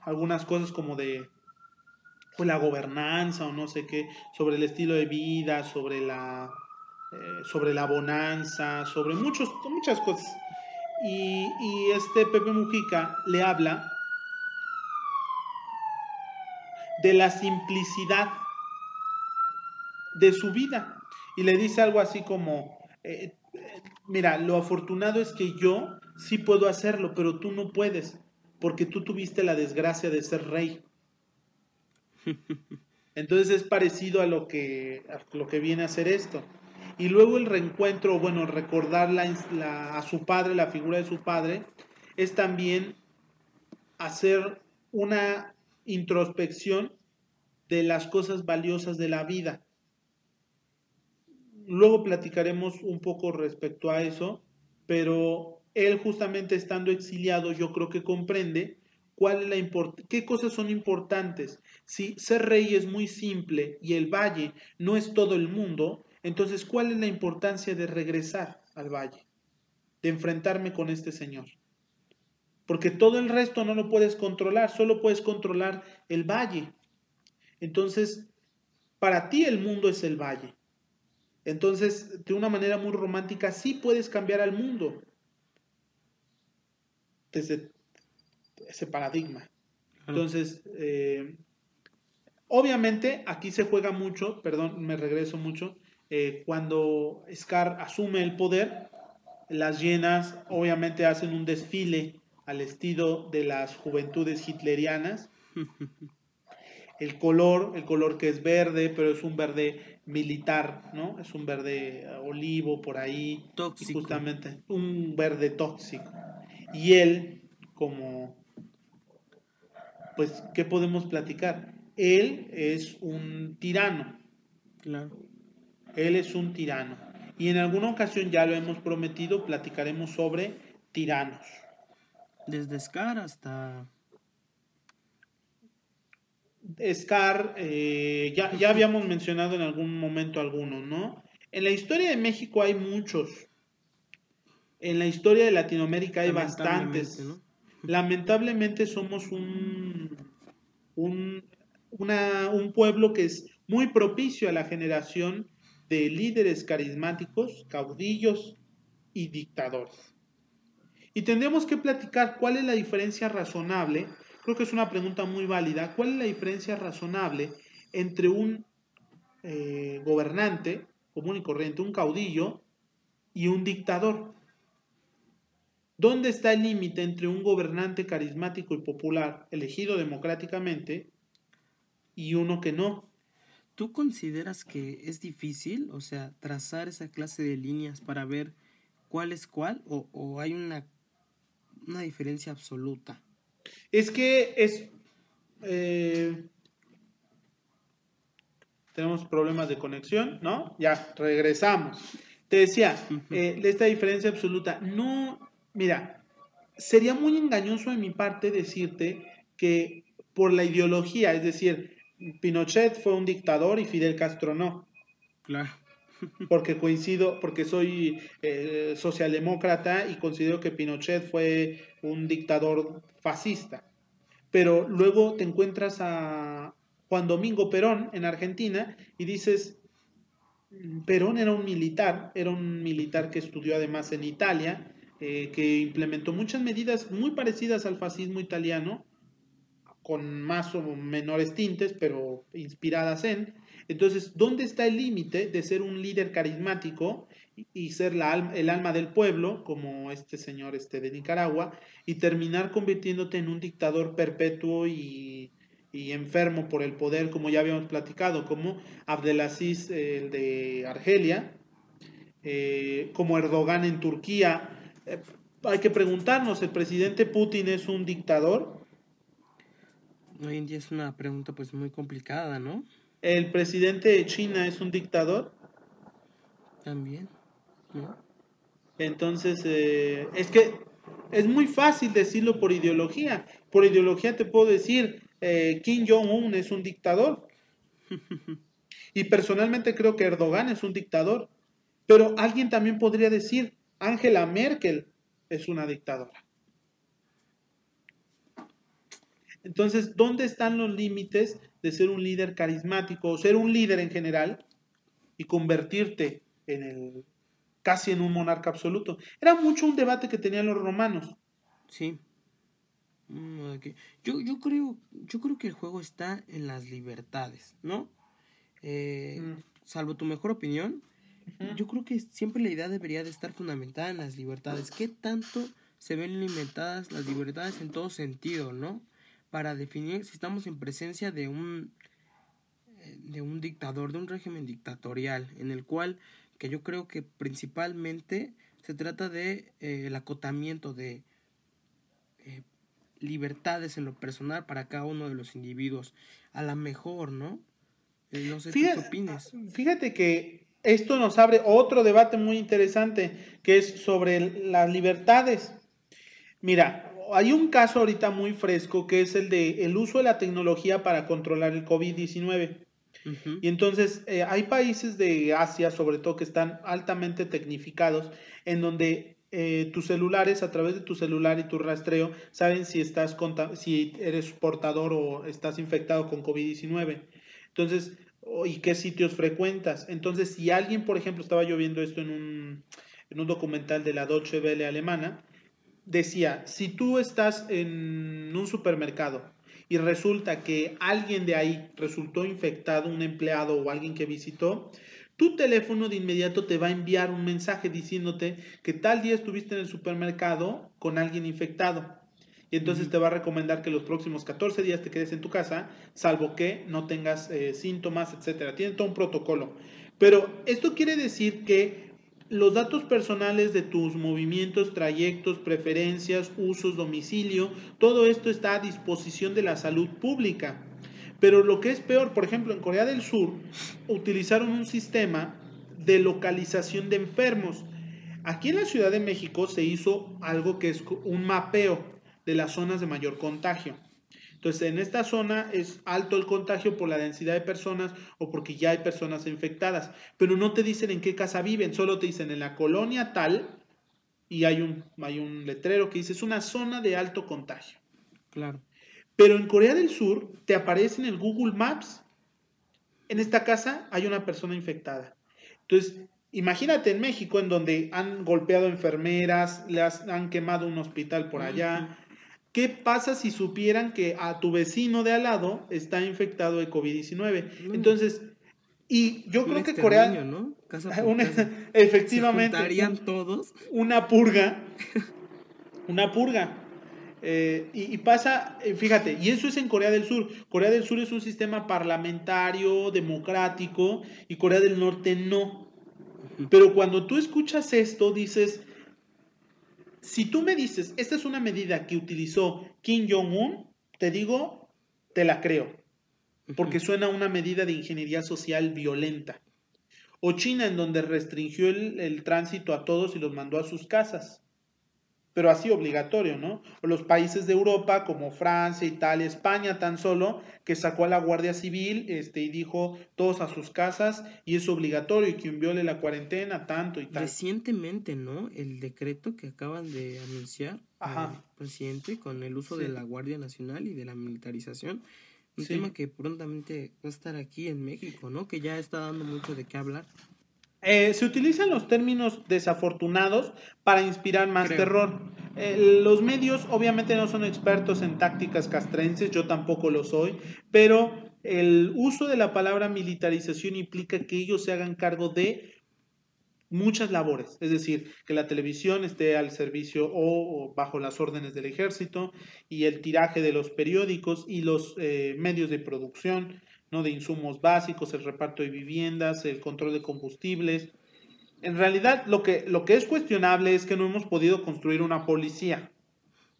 algunas cosas como de pues, la gobernanza o no sé qué, sobre el estilo de vida, sobre la eh, sobre la bonanza, sobre muchos, muchas cosas. Y, y este Pepe Mujica le habla de la simplicidad de su vida. Y le dice algo así como, eh, mira, lo afortunado es que yo sí puedo hacerlo, pero tú no puedes, porque tú tuviste la desgracia de ser rey. Entonces es parecido a lo que, a lo que viene a ser esto. Y luego el reencuentro, bueno, recordar a su padre, la figura de su padre, es también hacer una introspección de las cosas valiosas de la vida. Luego platicaremos un poco respecto a eso, pero él justamente estando exiliado yo creo que comprende cuál la qué cosas son importantes. Si ser rey es muy simple y el valle no es todo el mundo, entonces, ¿cuál es la importancia de regresar al valle? De enfrentarme con este Señor. Porque todo el resto no lo puedes controlar, solo puedes controlar el valle. Entonces, para ti el mundo es el valle. Entonces, de una manera muy romántica, sí puedes cambiar al mundo desde ese paradigma. Entonces, eh, obviamente aquí se juega mucho, perdón, me regreso mucho, eh, cuando Scar asume el poder, las llenas obviamente hacen un desfile al estilo de las juventudes hitlerianas. El color, el color que es verde, pero es un verde militar, ¿no? Es un verde olivo por ahí. Tóxico. Justamente, un verde tóxico. Y él, como, pues, ¿qué podemos platicar? Él es un tirano. Claro. Él es un tirano. Y en alguna ocasión ya lo hemos prometido, platicaremos sobre tiranos. Desde Scar hasta... Scar, eh, ya, ya habíamos mencionado en algún momento algunos, ¿no? En la historia de México hay muchos. En la historia de Latinoamérica hay bastantes. Lamentablemente somos un, un, un pueblo que es muy propicio a la generación de líderes carismáticos, caudillos y dictadores. Y tendremos que platicar cuál es la diferencia razonable, creo que es una pregunta muy válida, cuál es la diferencia razonable entre un eh, gobernante común y corriente, un caudillo y un dictador. ¿Dónde está el límite entre un gobernante carismático y popular elegido democráticamente y uno que no? ¿Tú consideras que es difícil, o sea, trazar esa clase de líneas para ver cuál es cuál o, hay una, una, diferencia absoluta? Es que es... Eh, tenemos problemas de conexión, ¿no? Ya, regresamos. Te decía, eh, de esta diferencia absoluta, no, mira, sería muy engañoso de mi parte decirte que por la ideología, es decir, Pinochet fue un dictador y Fidel Castro no. Claro. porque coincido, porque soy eh, socialdemócrata y considero que Pinochet fue un dictador fascista. Pero luego te encuentras a Juan Domingo Perón en Argentina y dices, Perón era un militar, era un militar que estudió además en Italia, eh, que implementó muchas medidas muy parecidas al fascismo italiano, con más o menores tintes, pero inspiradas en. Entonces, ¿dónde está el límite de ser un líder carismático y ser la el alma del pueblo, como este señor este de Nicaragua, y terminar convirtiéndote en un dictador perpetuo y, enfermo por el poder, como ya habíamos platicado, como Abdelaziz, el de Argelia, eh, como Erdogan en Turquía? Eh, hay que preguntarnos, ¿el presidente Putin es un dictador? Hoy en día es una pregunta pues muy complicada, ¿no? ¿El presidente de China es un dictador? También, Entonces, eh, es que es muy fácil decirlo por ideología. Por ideología te puedo decir, eh, Kim Jong-un es un dictador. y personalmente creo que Erdogan es un dictador. Pero alguien también podría decir, Angela Merkel es una dictadora. Entonces, ¿dónde están los límites de ser un líder carismático o ser un líder en general y convertirte en el casi en un monarca absoluto? Era mucho un debate que tenían los romanos. Sí. Mm, yo, yo, creo, yo creo que el juego está en las libertades, ¿no? Eh, mm. Salvo tu mejor opinión, yo creo que siempre la idea debería de estar fundamentada en las libertades. ¿Qué tanto se ven limitadas las libertades en todo sentido, no? Para definir si estamos en presencia de un eh, de un dictador, de un régimen dictatorial, en el cual que yo creo que principalmente se trata de eh, el acotamiento de eh, libertades en lo personal para cada uno de los individuos. A la mejor, ¿no? no sé fíjate, qué opinas. Fíjate que esto nos abre otro debate muy interesante, que es sobre las libertades. Mira, hay un caso ahorita muy fresco que es el de el uso de la tecnología para controlar el COVID-19. Y entonces eh, hay países de Asia, sobre todo, que están altamente tecnificados, en donde eh, tus celulares, a través de tu celular y tu rastreo, saben si, estás si eres portador o estás infectado con COVID-19. Entonces, y qué sitios frecuentas. Entonces, si alguien, por ejemplo, estaba yo viendo esto en un, en un documental de la Deutsche Welle alemana, decía, si tú estás en un supermercado y resulta que alguien de ahí resultó infectado, un empleado o alguien que visitó, tu teléfono de inmediato te va a enviar un mensaje diciéndote que tal día estuviste en el supermercado con alguien infectado. Y entonces te va a recomendar que los próximos 14 días te quedes en tu casa, salvo que no tengas eh, síntomas, etcétera. Tiene todo un protocolo. Pero esto quiere decir que los datos personales de tus movimientos, trayectos, preferencias, usos, domicilio, todo esto está a disposición de la salud pública. Pero lo que es peor, por ejemplo, en Corea del Sur utilizaron un sistema de localización de enfermos. Aquí en la Ciudad de México se hizo algo que es un mapeo de las zonas de mayor contagio. Entonces, en esta zona es alto el contagio por la densidad de personas o porque ya hay personas infectadas, pero no te dicen en qué casa viven, solo te dicen en la colonia tal y hay un, hay un letrero que dice es una zona de alto contagio. Claro. Pero en Corea del Sur te aparece en el Google Maps, en esta casa hay una persona infectada. Entonces, imagínate en México, en donde han golpeado enfermeras, les han quemado un hospital por allá. ¿Qué pasa si supieran que a tu vecino de al lado está infectado de COVID-19? Entonces, y yo creo que Corea... ¿no? efectivamente. todos. Una purga. Una purga. Eh, y, pasa, eh, fíjate, y eso es en Corea del Sur. Corea del Sur es un sistema parlamentario, democrático, y Corea del Norte no. Pero cuando tú escuchas esto, dices, si tú me dices, esta es una medida que utilizó Kim Jong-un, te digo, te la creo, porque suena a una medida de ingeniería social violenta. O China, en donde restringió el tránsito a todos y los mandó a sus casas pero así obligatorio, ¿no? O los países de Europa como Francia, Italia, España tan solo, que sacó a la Guardia Civil este, y dijo todos a sus casas y es obligatorio y quien viole la cuarentena, tanto y tal. Recientemente, ¿no? El decreto que acaban de anunciar el presidente con el uso de la Guardia Nacional y de la militarización. Un tema que prontamente va a estar aquí en México, ¿no? Que ya está dando mucho de qué hablar. Eh, se utilizan los términos desafortunados para inspirar más terror. Eh, los medios obviamente no son expertos en tácticas castrenses, yo tampoco lo soy, pero el uso de la palabra militarización implica que ellos se hagan cargo de muchas labores, es decir, que la televisión esté al servicio o, bajo las órdenes del ejército y el tiraje de los periódicos y los eh, medios de producción ¿no? de insumos básicos, el reparto de viviendas, el control de combustibles. En realidad, lo que, lo que es cuestionable es que no hemos podido construir una policía,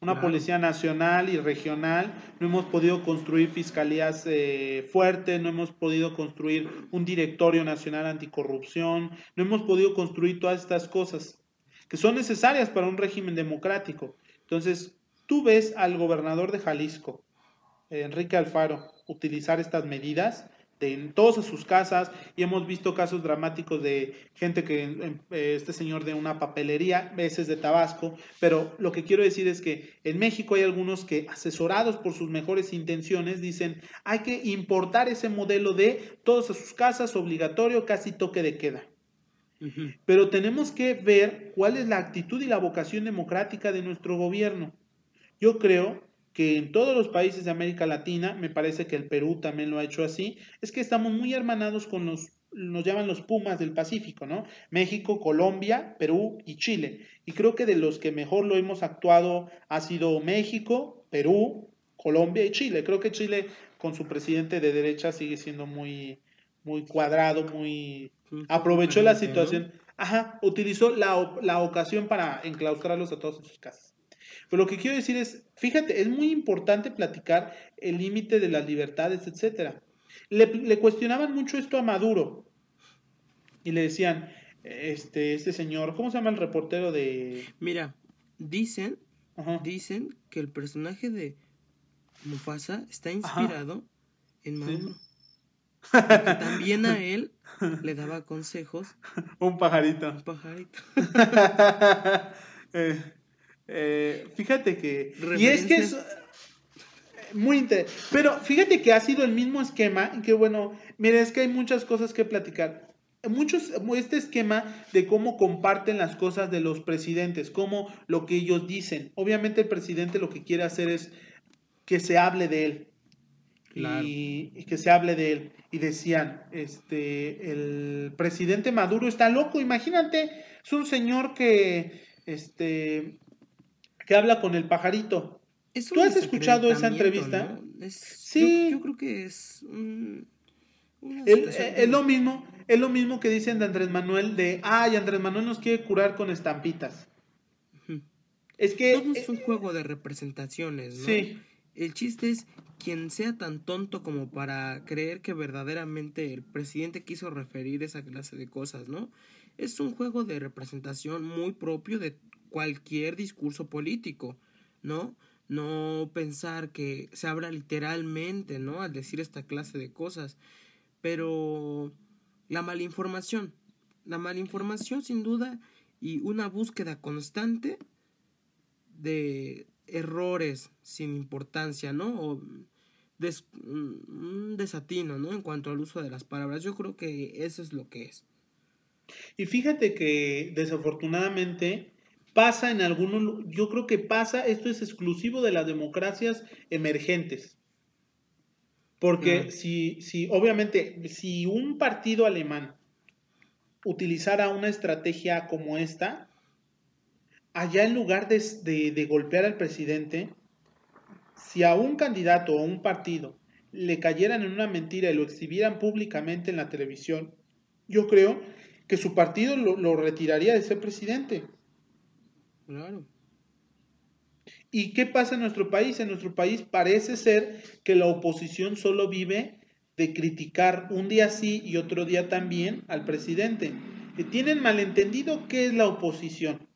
una policía nacional y regional, no hemos podido construir fiscalías eh, fuertes, no hemos podido construir un directorio nacional anticorrupción, no hemos podido construir todas estas cosas que son necesarias para un régimen democrático. Entonces, tú ves al gobernador de Jalisco, Enrique Alfaro, utilizar estas medidas en todas sus casas y hemos visto casos dramáticos de gente que este señor de una papelería, veces de Tabasco, pero lo que quiero decir es que en México hay algunos que asesorados por sus mejores intenciones dicen hay que importar ese modelo de todas sus casas obligatorio, casi toque de queda. Pero tenemos que ver cuál es la actitud y la vocación democrática de nuestro gobierno. Yo creo que en todos los países de América Latina, me parece que el Perú también lo ha hecho así, es que estamos muy hermanados con los, nos llaman los Pumas del Pacífico, ¿no? México, Colombia, Perú y Chile. Y creo que de los que mejor lo hemos actuado ha sido México, Perú, Colombia y Chile. Creo que Chile con su presidente de derecha sigue siendo muy, muy cuadrado, muy... Aprovechó la situación. Ajá, utilizó la, la ocasión para enclaustrarlos a todos en sus casas. Pero lo que quiero decir es, fíjate, es muy importante platicar el límite de las libertades, etcétera. Le, cuestionaban mucho esto a Maduro y le decían, este, este señor, ¿cómo se llama el reportero de...? Mira, dicen, dicen que el personaje de Mufasa está inspirado en Maduro. también a él le daba consejos. Un pajarito. Un pajarito. eh, eh, fíjate que... Y es que Muy interesante. Pero fíjate que ha sido el mismo esquema, que bueno, mira, es que hay muchas cosas que platicar. Muchos, este esquema de cómo comparten las cosas de los presidentes, cómo lo que ellos dicen. Obviamente el presidente lo que quiere hacer es que se hable de él. Y, y, que se hable de él. Y decían, este, el presidente Maduro está loco, imagínate, es un señor que, este, que habla con el pajarito. ¿Tú has escuchado esa entrevista? sí. Yo, creo que es es lo mismo, es lo mismo que dicen de Andrés Manuel de, ay, Andrés Manuel nos quiere curar con estampitas. Es que todo es un juego de representaciones, ¿no? Sí. El chiste es quien sea tan tonto como para creer que verdaderamente el presidente quiso referir esa clase de cosas, ¿no? Es un juego de representación muy propio de cualquier discurso político, ¿no? No pensar que se habla literalmente, ¿no? Al decir esta clase de cosas. Pero la malinformación, la malinformación sin duda y una búsqueda constante de errores sin importancia, ¿no? O un desatino, ¿no? En cuanto al uso de las palabras. Yo creo que eso es lo que es. Y fíjate que desafortunadamente pasa en algunos, yo creo que pasa, esto es exclusivo de las democracias emergentes. Porque si, si, obviamente, si un partido alemán utilizara una estrategia como esta, allá en lugar de, golpear al presidente, si a un candidato o un partido le cayeran en una mentira y lo exhibieran públicamente en la televisión, yo creo que su partido lo, retiraría de ser presidente. Claro. ¿Y qué pasa en nuestro país? En nuestro país parece ser que la oposición solo vive de criticar un día sí y otro día también al presidente. ¿Tienen malentendido qué es la oposición?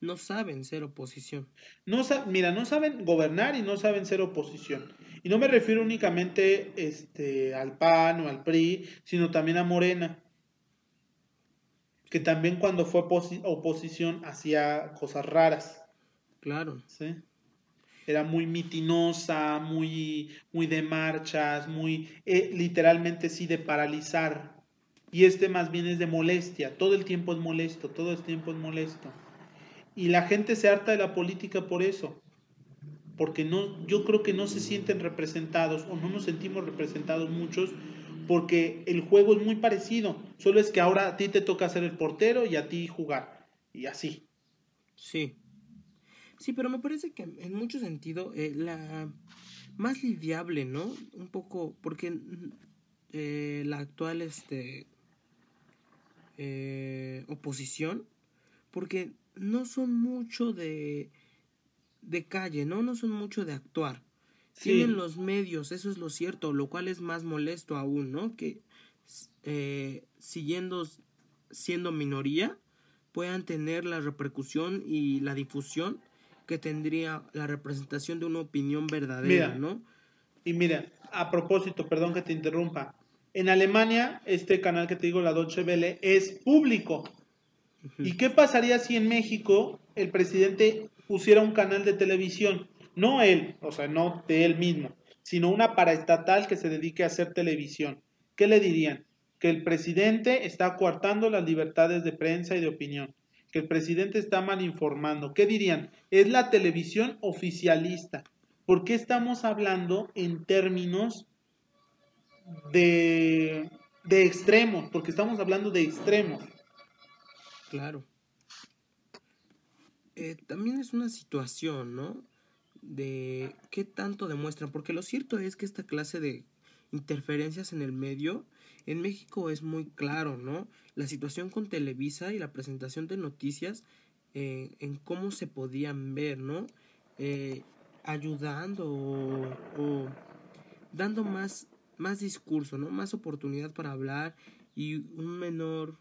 no saben ser oposición. No mira, no saben gobernar y no saben ser oposición. Y no me refiero únicamente este, al PAN o al PRI, sino también a Morena, que también cuando fue oposición hacía cosas raras. Claro. ¿sí? Era muy mitinosa, muy, muy de marchas, muy eh, literalmente sí de paralizar. Y este más bien es de molestia, todo el tiempo es molesto, todo el tiempo es molesto. Y la gente se harta de la política por eso. Porque no, yo creo que no se sienten representados o no nos sentimos representados muchos porque el juego es muy parecido. Solo es que ahora a ti te toca ser el portero y a ti jugar. Y así. Sí. Sí, pero me parece que en mucho sentido eh, la más lidiable, ¿no? Un poco, porque eh, la actual este, eh, oposición, porque no son mucho de, de calle, ¿no? No son mucho de actuar. Tienen los medios, eso es lo cierto, lo cual es más molesto aún, ¿no? Que eh, siguiendo siendo minoría puedan tener la repercusión y la difusión que tendría la representación de una opinión verdadera, ¿no? Y mira, a propósito, perdón que te interrumpa, en Alemania este canal que te digo, la Deutsche Welle, es público. ¿Y qué pasaría si en México el presidente pusiera un canal de televisión? No él, o sea, no de él mismo, sino una paraestatal que se dedique a hacer televisión. ¿Qué le dirían? Que el presidente está coartando las libertades de prensa y de opinión, que el presidente está mal informando. ¿Qué dirían? Es la televisión oficialista. ¿Por qué estamos hablando en términos de, de extremos? Porque estamos hablando de extremos. Claro. Eh, también es una situación, ¿no? De qué tanto demuestran, porque lo cierto es que esta clase de interferencias en el medio en México es muy claro, ¿no? La situación con Televisa y la presentación de noticias eh, en cómo se podían ver, ¿no? Eh, ayudando o, dando más, más discurso, ¿no? Más oportunidad para hablar y un menor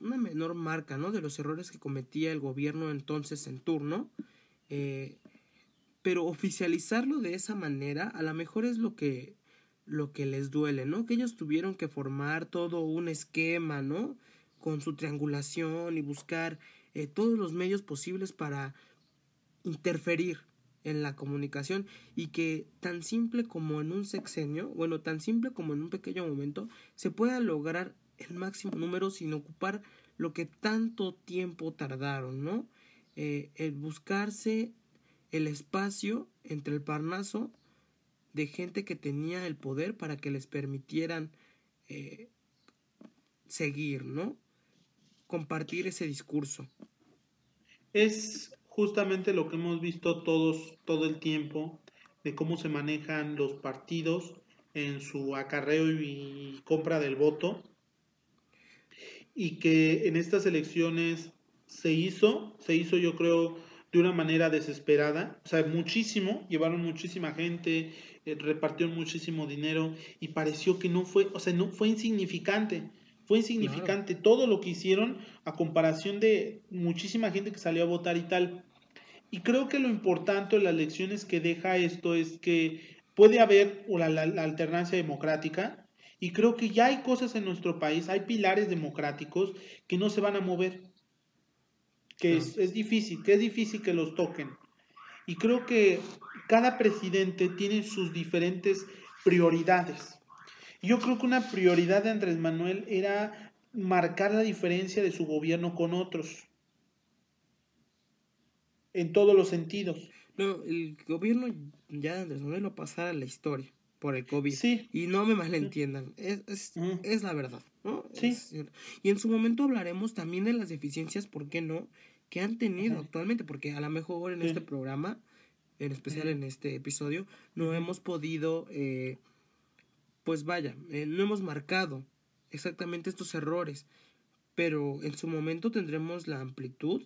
una menor marca, ¿no? De los errores que cometía el gobierno entonces en turno. Eh, pero oficializarlo de esa manera a lo mejor es lo que lo que les duele, ¿no? Que ellos tuvieron que formar todo un esquema, ¿no? Con su triangulación y buscar eh, todos los medios posibles para interferir en la comunicación y que tan simple como en un sexenio, bueno, tan simple como en un pequeño momento, se pueda lograr el máximo número sin ocupar lo que tanto tiempo tardaron, ¿no? Eh, el buscarse el espacio entre el Parnaso de gente que tenía el poder para que les permitieran eh, seguir, ¿no? Compartir ese discurso. Es justamente lo que hemos visto todos todo el tiempo de cómo se manejan los partidos en su acarreo y compra del voto y que en estas elecciones se hizo, se hizo yo creo de una manera desesperada, o sea, muchísimo, llevaron muchísima gente, eh, repartieron muchísimo dinero y pareció que no fue, o sea, no fue insignificante, fue insignificante. Todo lo que hicieron a comparación de muchísima gente que salió a votar y tal. Y creo que lo importante de las elecciones que deja esto es que puede haber la, la, alternancia democrática y creo que ya hay cosas en nuestro país, hay pilares democráticos que no se van a mover, que es, es difícil, que es difícil que los toquen. Y creo que cada presidente tiene sus diferentes prioridades. Yo creo que una prioridad de Andrés Manuel era marcar la diferencia de su gobierno con otros en todos los sentidos. No, el gobierno ya de Andrés Manuel lo pasara a la historia por el COVID. Sí. Y no me malentiendan, es, es, es la verdad. ¿no? Sí. y en su momento hablaremos también de las deficiencias, ¿por qué no? Que han tenido actualmente, porque a lo mejor en este programa, en especial en este episodio, no hemos podido, eh, pues vaya, eh, no hemos marcado exactamente estos errores, pero en su momento tendremos la amplitud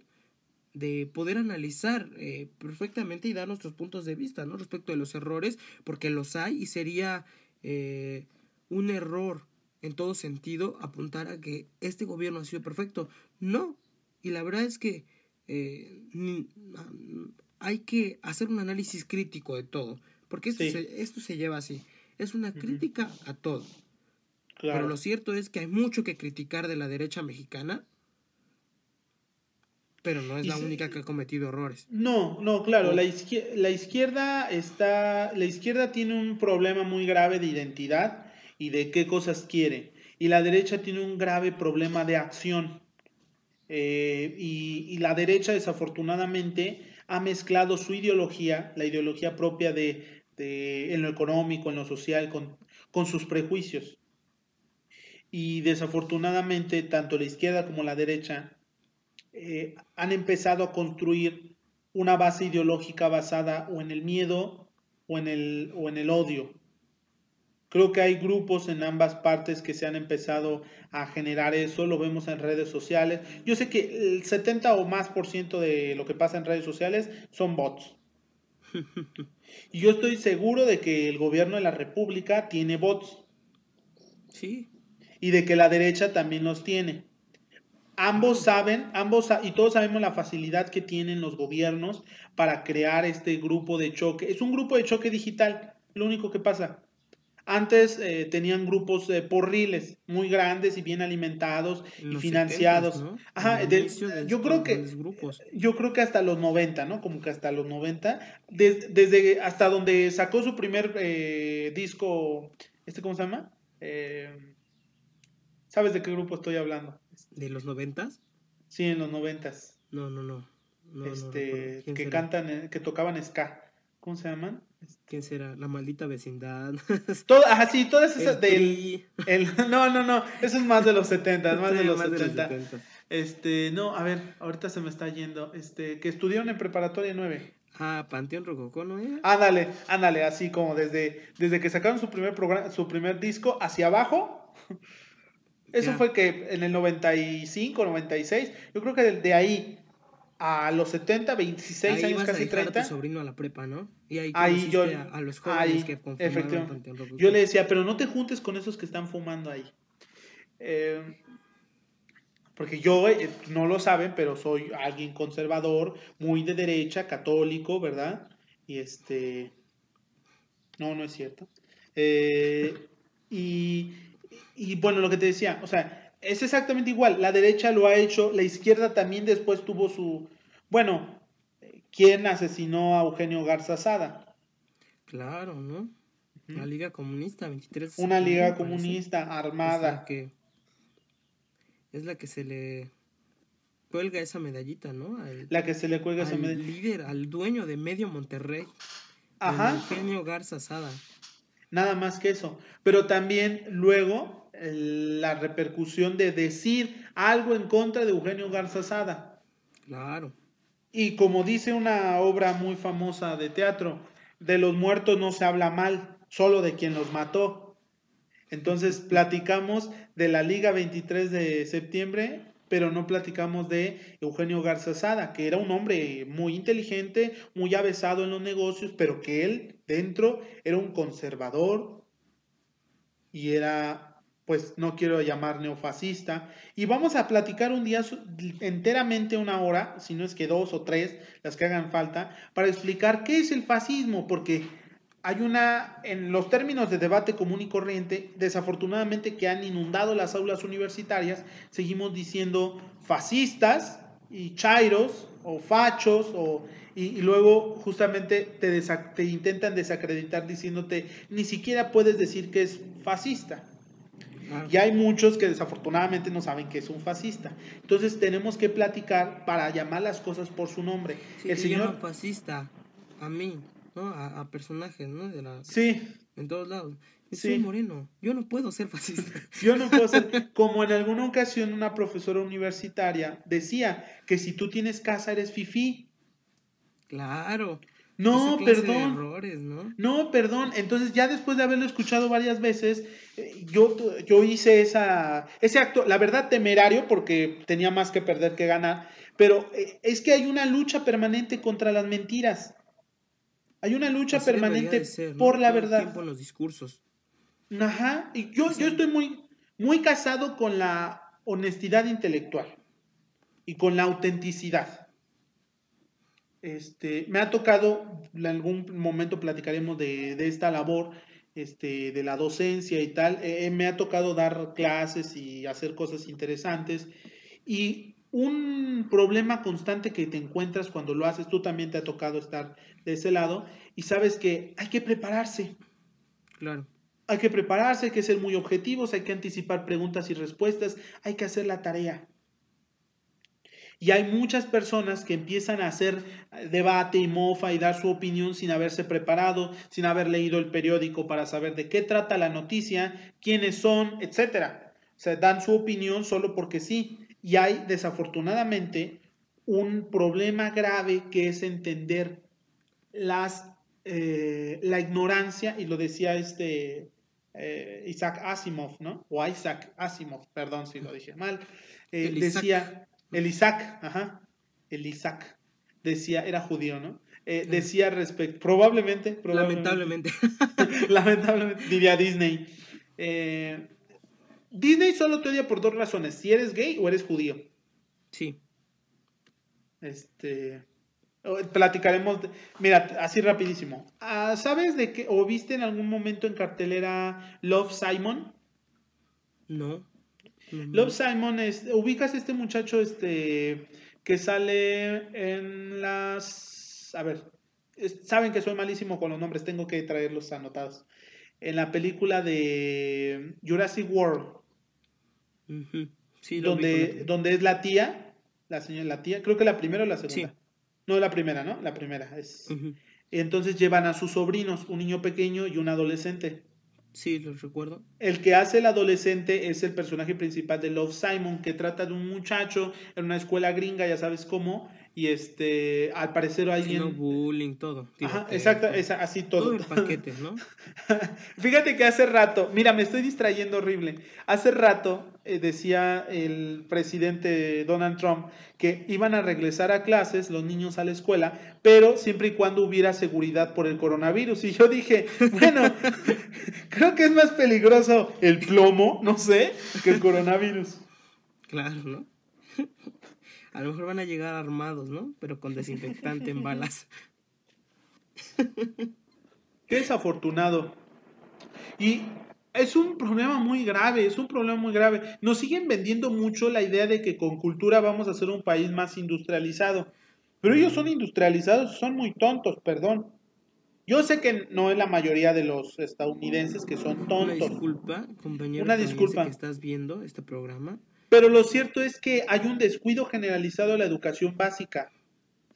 de poder analizar eh, perfectamente y dar nuestros puntos de vista ¿no? respecto de los errores, porque los hay y sería eh, un error en todo sentido apuntar a que este gobierno ha sido perfecto. No, y la verdad es que eh, hay que hacer un análisis crítico de todo, porque esto, se, esto se lleva así, es una crítica a todo. Pero lo cierto es que hay mucho que criticar de la derecha mexicana pero no es la única que ha cometido errores. No, no, claro, la, izquierda, la izquierda está, la izquierda tiene un problema muy grave de identidad y de qué cosas quiere. Y la derecha tiene un grave problema de acción. Eh, y, la derecha desafortunadamente ha mezclado su ideología, la ideología propia de, de en lo económico, en lo social, con, con sus prejuicios. Y desafortunadamente tanto la izquierda como la derecha eh, han empezado a construir una base ideológica basada o en el miedo o en el, o en el odio. Creo que hay grupos en ambas partes que se han empezado a generar eso, lo vemos en redes sociales. Yo sé que el 70 o más por ciento de lo que pasa en redes sociales son bots. Y yo estoy seguro de que el gobierno de la República tiene bots. Sí. Y de que la derecha también los tiene. Ambos saben, ambos y todos sabemos la facilidad que tienen los gobiernos para crear este grupo de choque. Es un grupo de choque digital, lo único que pasa. Antes eh, tenían grupos eh, porriles muy grandes y bien alimentados y financiados. Ajá, yo creo que yo creo que hasta los 90, ¿no? Como que hasta los 90, desde hasta donde sacó su primer eh, disco, este cómo se llama? ¿Sabes de qué grupo estoy hablando? ¿De los noventas? Sí, en los noventas. No, no, no. este, que cantan, eh, que tocaban ska. ¿Cómo se llaman? ¿Quién será? La maldita vecindad. Todo, ajá, sí, todas esas del. El, no, no, no. Eso es más de los 70, más, de, los 70. Este, no, a ver, ahorita se me está yendo. Este, que estudiaron en preparatoria 9. Ah, Panteón Rococó, ¿no Ándale, ándale, así como desde, desde que sacaron su primer programa, su primer disco hacia abajo. Eso fue que en el 95, 96, yo creo que de, ahí a los 70, 26 años, casi 30. A tu sobrino a la prepa, ¿no? Y ahí, yo, a, los jóvenes que efectivamente. Yo le decía, pero no te juntes con esos que están fumando ahí. Eh, porque yo, eh, no lo saben, pero soy alguien conservador, muy de derecha, católico, ¿verdad? Y este... No, no es cierto. Eh, bueno, lo que te decía, o sea, es exactamente igual. La derecha lo ha hecho, la izquierda también después tuvo su, bueno, quién asesinó a Eugenio Garza Sada. Claro, ¿no? La Liga Comunista, 23 Una liga comunista armada. Es la, que, es la que se le cuelga esa medallita, ¿no? la que se le cuelga esa medallita. Al líder, al dueño de Medio Monterrey. Ajá. Eugenio Garza Sada. Nada más que eso. Pero también luego la repercusión de decir algo en contra de Eugenio Garza Sada. Claro. Y como dice una obra muy famosa de teatro, de los muertos no se habla mal solo de quien los mató. Entonces platicamos de la Liga 23 de septiembre, pero no platicamos de Eugenio Garza Sada, que era un hombre muy inteligente, muy avesado en los negocios, pero que él dentro era un conservador y era, pues no quiero llamar neofascista. Y vamos a platicar un día enteramente una hora, si no es que dos o tres, las que hagan falta, para explicar qué es el fascismo, porque hay una, en los términos de debate común y corriente, desafortunadamente que han inundado las aulas universitarias, seguimos diciendo fascistas y chairos o fachos o, y, luego justamente te, te intentan desacreditar diciéndote ni siquiera puedes decir que es fascista. Y hay muchos que desafortunadamente no saben que es un fascista. Entonces tenemos que platicar para llamar las cosas por su nombre. el señor fascista a mí. ¿no? A, personajes, ¿no? De la, sí. En todos lados. Soy moreno, yo no puedo ser fascista. yo no puedo ser, como en alguna ocasión una profesora universitaria decía que si tú tienes casa eres fifí. Claro. No, perdón. ¿no? ¿no? perdón. Entonces, ya después de haberlo escuchado varias veces, eh, yo, yo hice esa, ese acto, la verdad temerario, porque tenía más que perder que ganar, pero eh, es que hay una lucha permanente contra las mentiras. Hay una lucha permanente por la verdad. Tiempo los discursos. Ajá, y yo, yo estoy muy, muy casado con la honestidad intelectual y con la autenticidad. Este, me ha tocado, en algún momento platicaremos de, de esta labor, este, de la docencia y tal, eh, eh, me ha tocado dar clases y hacer cosas interesantes. Y un problema constante que te encuentras cuando lo haces, tú también te ha tocado estar de ese lado y sabes que hay que prepararse. Claro. Hay que prepararse, hay que ser muy objetivos, hay que anticipar preguntas y respuestas, hay que hacer la tarea. Y hay muchas personas que empiezan a hacer debate y mofa y dar su opinión sin haberse preparado, sin haber leído el periódico para saber de qué trata la noticia, quiénes son, etcétera. O sea, dan su opinión solo porque sí. Y hay, desafortunadamente, un problema grave que es entender las, eh, la ignorancia, y lo decía este eh, Isaac Asimov, ¿no? O Isaac Asimov, perdón si lo dije mal. Eh, decía, el Isaac, ajá, el Isaac, decía, era judío, ¿no? decía respecto, probablemente, probablemente, lamentablemente, lamentablemente, diría Disney. Disney solo te odia por dos razones, si eres gay o eres judío. Sí. Este, platicaremos, mira, así rapidísimo. Ah, ¿Sabes de qué, o viste en algún momento en cartelera Love Simon? No. Love Simon es, ubicas este muchacho este que sale en las, a ver, saben que soy malísimo con los nombres, tengo que traerlos anotados. En la película de Jurassic World donde, donde es la tía, la señora, la tía, creo que la primera o la segunda. No, la primera, ¿no? La primera. Es... Entonces llevan a sus sobrinos, un niño pequeño y un adolescente. Sí, los recuerdo. El que hace el adolescente es el personaje principal de Love Simon, que trata de un muchacho en una escuela gringa, ya sabes cómo, y este, al parecer alguien... Sí, bullying, todo. Ajá, exacto, así todo. Todo el paquete, ¿no? Fíjate que hace rato, mira, me estoy distrayendo horrible. Hace rato eh, decía el presidente Donald Trump que iban a regresar a clases los niños a la escuela, pero siempre y cuando hubiera seguridad por el coronavirus. Y yo dije, bueno, creo que es más peligroso el plomo, no sé, que el coronavirus. Claro, ¿no? A lo mejor van a llegar armados, ¿no? Pero con desinfectante en balas. Qué desafortunado. Y es un problema muy grave, es un problema muy grave. Nos siguen vendiendo mucho la idea de que con cultura vamos a ser un país más industrializado. Pero ellos son industrializados, son muy tontos, perdón. Yo sé que no es la mayoría de los estadounidenses que son tontos. Una disculpa, compañero. Una disculpa. que estás viendo este programa. Pero lo cierto es que hay un descuido generalizado de la educación básica.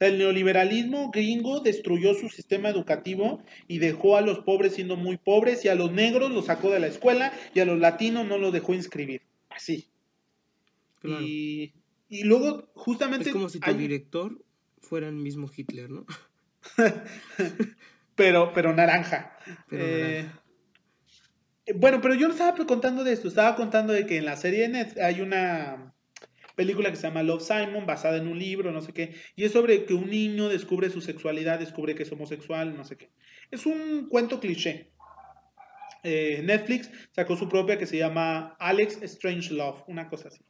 El neoliberalismo gringo destruyó su sistema educativo y dejó a los pobres siendo muy pobres y a los negros los sacó de la escuela y a los latinos no los dejó inscribir. Así. Y, luego, justamente... Es como si tu director fuera el mismo Hitler, ¿no? pero, pero naranja. Eh, bueno, pero yo no estaba contando de esto, estaba contando de que en la serie Net hay una película que se llama Love Simon, basada en un libro, no sé qué, y es sobre que un niño descubre su sexualidad, descubre que es homosexual, no sé qué. Es un cuento cliché. Eh, Netflix sacó su propia que se llama Alex Strange Love, una cosa así.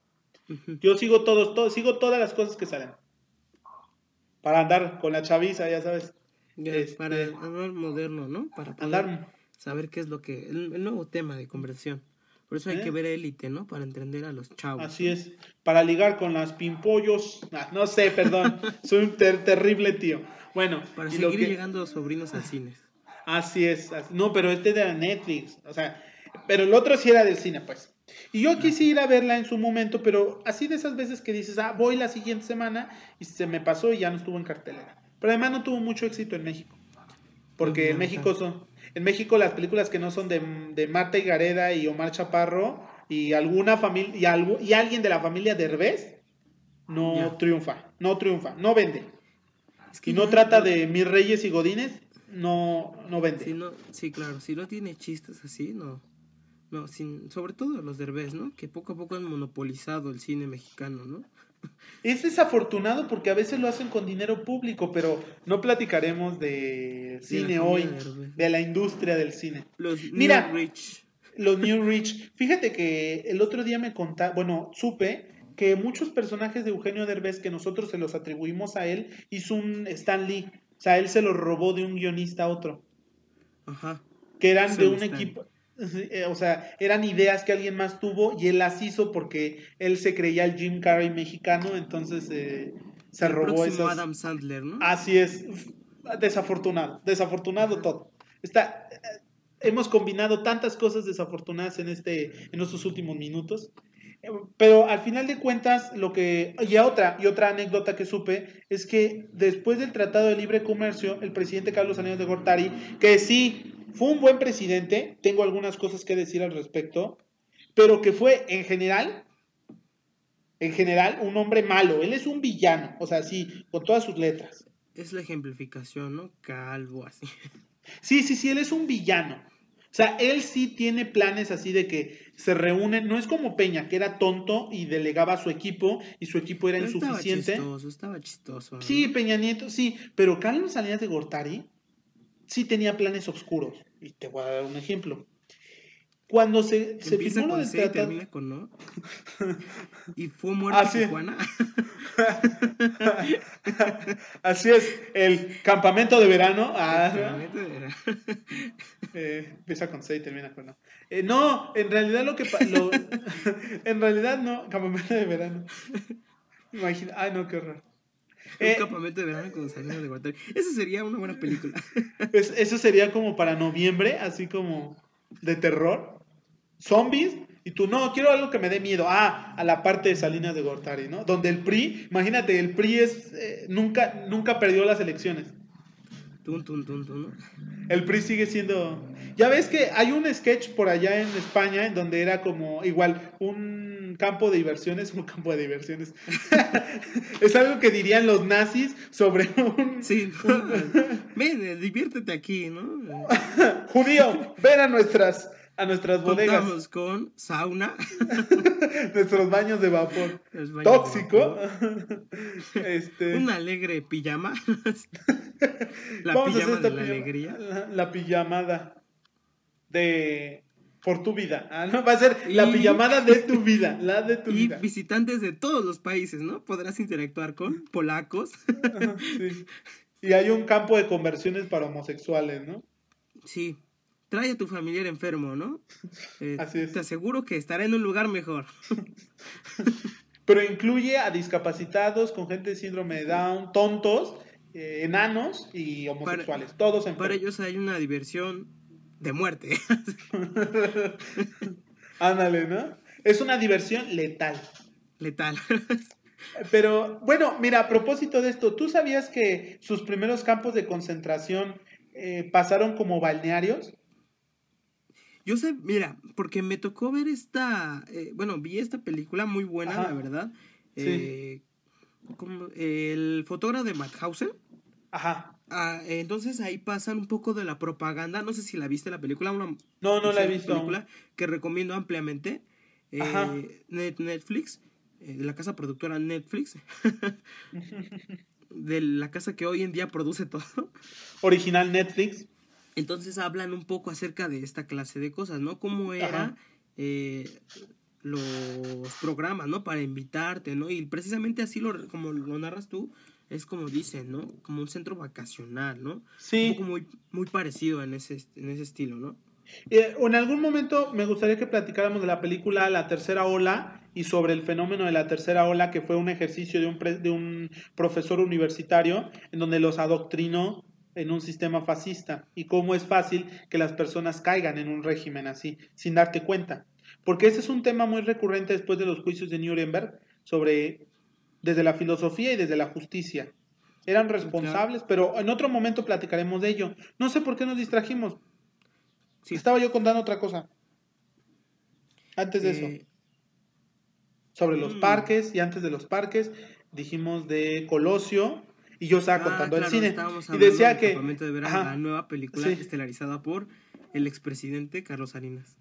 Yo sigo todos, todos, sigo todas las cosas que salen. Para andar con la chaviza, ya sabes. Este, para andar moderno, ¿no? Para andar... saber qué es lo que. El, nuevo tema de conversión. Por eso hay que ¿Eh? ver élite, ¿no? Para entender a los chavos. Así es. Para ligar con las pimpollos. Ah, no sé, perdón. Soy un terrible tío. Bueno. Para seguir llegando sobrinos al cine. Así es. No, pero este de Netflix. O sea, pero el otro sí era del cine, pues. Y yo quise ir a verla en su momento, pero así de esas veces que dices, ah, voy la siguiente semana y se me pasó y ya no estuvo en cartelera. Pero además no tuvo mucho éxito en México. Porque en México son, en México las películas que no son de, de Marta y Gareda y Omar Chaparro y alguna familia y, algo, y alguien de la familia de Herbés no triunfa, no triunfa, no vende. Es que y no, trata de mis reyes y godines, no, no vende. sí, claro, si no tiene chistes así, no. No, sin, sobre todo los derbés, ¿no? Que poco a poco han monopolizado el cine mexicano, ¿no? Es desafortunado porque a veces lo hacen con dinero público, pero no platicaremos de cine hoy, de la industria del cine. Los Mira, New Rich. Los New Rich. Fíjate que el otro día me contaba, bueno, supe que muchos personajes de Eugenio Derbez que nosotros se los atribuimos a él hizo un Stan Lee. O sea, él se los robó de un guionista a otro. Ajá. Que eran de un equipo o sea, eran ideas que alguien más tuvo y él las hizo porque él se creía el Jim Carrey mexicano, entonces eh, se robó esas. Adam Sandler, ¿no? Así es, desafortunado, desafortunado todo. Está, eh, hemos combinado tantas cosas desafortunadas en este, en estos últimos minutos. Pero al final de cuentas, lo que. Y otra, y otra anécdota que supe es que después del Tratado de Libre Comercio, el presidente Carlos Salinas de Gortari, que sí fue un buen presidente, tengo algunas cosas que decir al respecto, pero que fue en general, en general, un hombre malo. Él es un villano, o sea, sí, con todas sus letras. Es la ejemplificación, ¿no? Calvo, así. Sí, sí, sí, él es un villano. O sea, él sí tiene planes así de que se reúnen, no es como Peña, que era tonto y delegaba a su equipo y su equipo era insuficiente. Estaba chistoso, estaba chistoso. Sí, Peña Nieto, sí, pero Carlos Salinas de Gortari sí tenía planes oscuros. Y te voy a dar un ejemplo. Cuando se, se firmó lo del termina con no. y fue muerto Así. Tijuana. Así es, el campamento de verano. Ah, campamento de verano. Eh, empieza con C y termina con no. Eh, no, en realidad lo que lo, en realidad no, campamento de verano. Imagina, ay no, qué horror. Un eh, campamento de verano con Salinas de Gortari. Esa sería una buena película. eso sería como para noviembre, así como de terror. Zombies. Y tú, no, quiero algo que me dé miedo. Ah, a la parte de Salinas de Gortari, ¿no? Donde el PRI, imagínate, el PRI es, eh, nunca, nunca perdió las elecciones. El PRI sigue siendo... Ya ves que hay un sketch por allá en España en donde era como igual un campo de diversiones, un campo de diversiones. es algo que dirían los nazis sobre un... Sí, ven, diviértete aquí, ¿no? Judío, ven a nuestras a nuestras bodegas. Contamos con sauna. Nuestros baños de vapor. Tóxico. este... Un alegre pijama. la pijama de la alegría. La, pijamada de por tu vida. Ah, no, va a ser la pijamada de tu vida, la de tu y vida. visitantes de todos los países, ¿no? Podrás interactuar con polacos. sí. Y hay un campo de conversiones para homosexuales, ¿no? Sí trae a tu familiar enfermo, ¿no? Eh, Así es. Te aseguro que estará en un lugar mejor. pero incluye a discapacitados, con gente de síndrome de Down, tontos, eh, enanos y homosexuales, todos en Para ellos hay una diversión de muerte. Ándale, ¿no? Es una diversión letal. Letal. Pero bueno, mira, a propósito de esto, ¿tú sabías que sus primeros campos de concentración eh, pasaron como balnearios? Yo sé, mira, porque me tocó ver esta, eh, bueno, vi esta película muy buena, la verdad. Eh, como el fotógrafo de Madhausen. Ajá. Ah, entonces ahí pasan un poco de la propaganda. No sé si la viste la película. Una, no, no la he visto. película que recomiendo ampliamente. Eh, Netflix, de la casa productora Netflix. de la casa que hoy en día produce todo. Original Netflix. Entonces hablan un poco acerca de esta clase de cosas, ¿no? Cómo era eh, los programas, ¿no? Para invitarte, ¿no? Y precisamente así lo, como lo narras tú, es como dicen, ¿no? Como un centro vacacional, ¿no? Sí. Un poco muy, muy parecido en ese, en ese estilo, ¿no? Eh, en algún momento me gustaría que platicáramos de la película La Tercera Ola y sobre el fenómeno de la Tercera Ola, que fue un ejercicio de un, de un profesor universitario en donde los adoctrinó en un sistema fascista y cómo es fácil que las personas caigan en un régimen así, sin darte cuenta. Porque ese es un tema muy recurrente después de los juicios de Nuremberg sobre desde la filosofía y desde la justicia. Eran responsables, pero en otro momento platicaremos de ello. No sé por qué nos distrajimos. Estaba yo contando otra cosa. Antes de eso. Eh, sobre los mm. parques y antes de los parques dijimos de Colosio y yo estaba ah, contando el cine. Y decía que... De ver la nueva película estelarizada por el expresidente Carlos Salinas.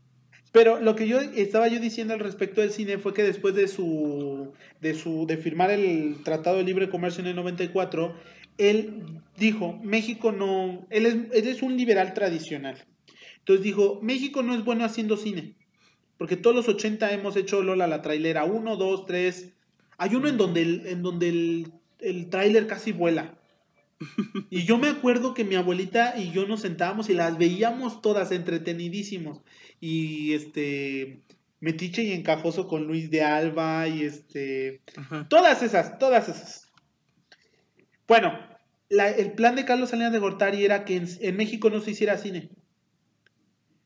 Pero lo que yo estaba yo diciendo al respecto del cine fue que después de su de su de firmar el Tratado de Libre Comercio en el 94, él dijo, México no, él es, él es un liberal tradicional. Entonces dijo, México no es bueno haciendo cine. Porque todos los 80 hemos hecho Lola la trailera 1, 2, 3. Hay uno en donde el, en donde el, el tráiler casi vuela. Y yo me acuerdo que mi abuelita y yo nos sentábamos y las veíamos todas entretenidísimos. Y este Metiche y Encajoso con Luis de Alba y este todas esas, todas esas. Bueno, el plan de Carlos Salinas de Gortari era que en, México no se hiciera cine.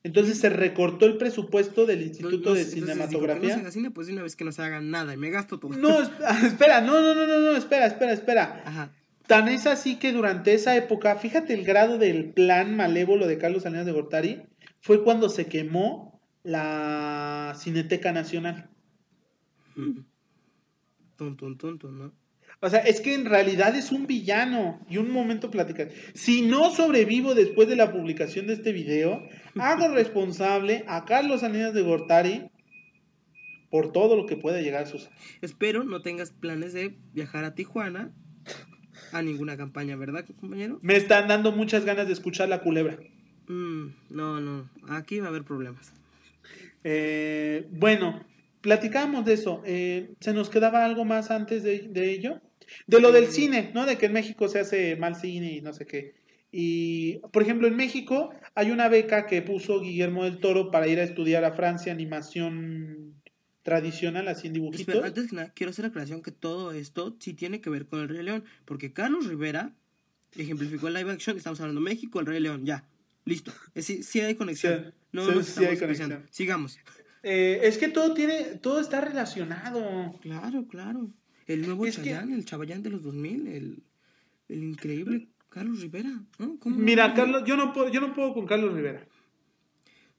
Entonces se recortó el presupuesto del Instituto de Cinematografía. no se cine, pues una vez que no se haga nada y me gasto todo. No, espera, no, no, no, no, no, espera, espera, espera. Ajá. Tan es así que durante esa época, fíjate el grado del plan malévolo de Carlos Salinas de Gortari, fue cuando se quemó la Cineteca Nacional. Tonto, tonto, ¿no? O sea, es que en realidad es un villano. Y un momento platicar. Si no sobrevivo después de la publicación de este video, hago responsable a Carlos Salinas de Gortari por todo lo que pueda llegar a sus. Espero no tengas planes de viajar a Tijuana a ninguna campaña, ¿verdad, compañero? Me están dando muchas ganas de escuchar la culebra. Mm, no, no, aquí va a haber problemas. Eh, bueno, platicamos de eso. Eh, ¿Se nos quedaba algo más antes de, ello? De lo del eh, cine, ¿no? De que en México se hace mal cine y no sé qué. Y, por ejemplo, en México hay una beca que puso Guillermo del Toro para ir a estudiar a Francia animación tradicional, así en dibujitos. antes que nada, quiero hacer aclaración que todo esto sí tiene que ver con el Rey León, porque Carlos Rivera ejemplificó el live action, estamos hablando México, el Rey León, ya, listo. Sí, sí hay conexión. no no sí hay conexión. Sigamos. Eh, es que todo tiene, todo está relacionado. Claro, claro. El nuevo Chayán, el Chabayán de los 2000, el, el increíble Carlos Rivera. Mira, Carlos, yo no puedo, yo no puedo con Carlos Rivera.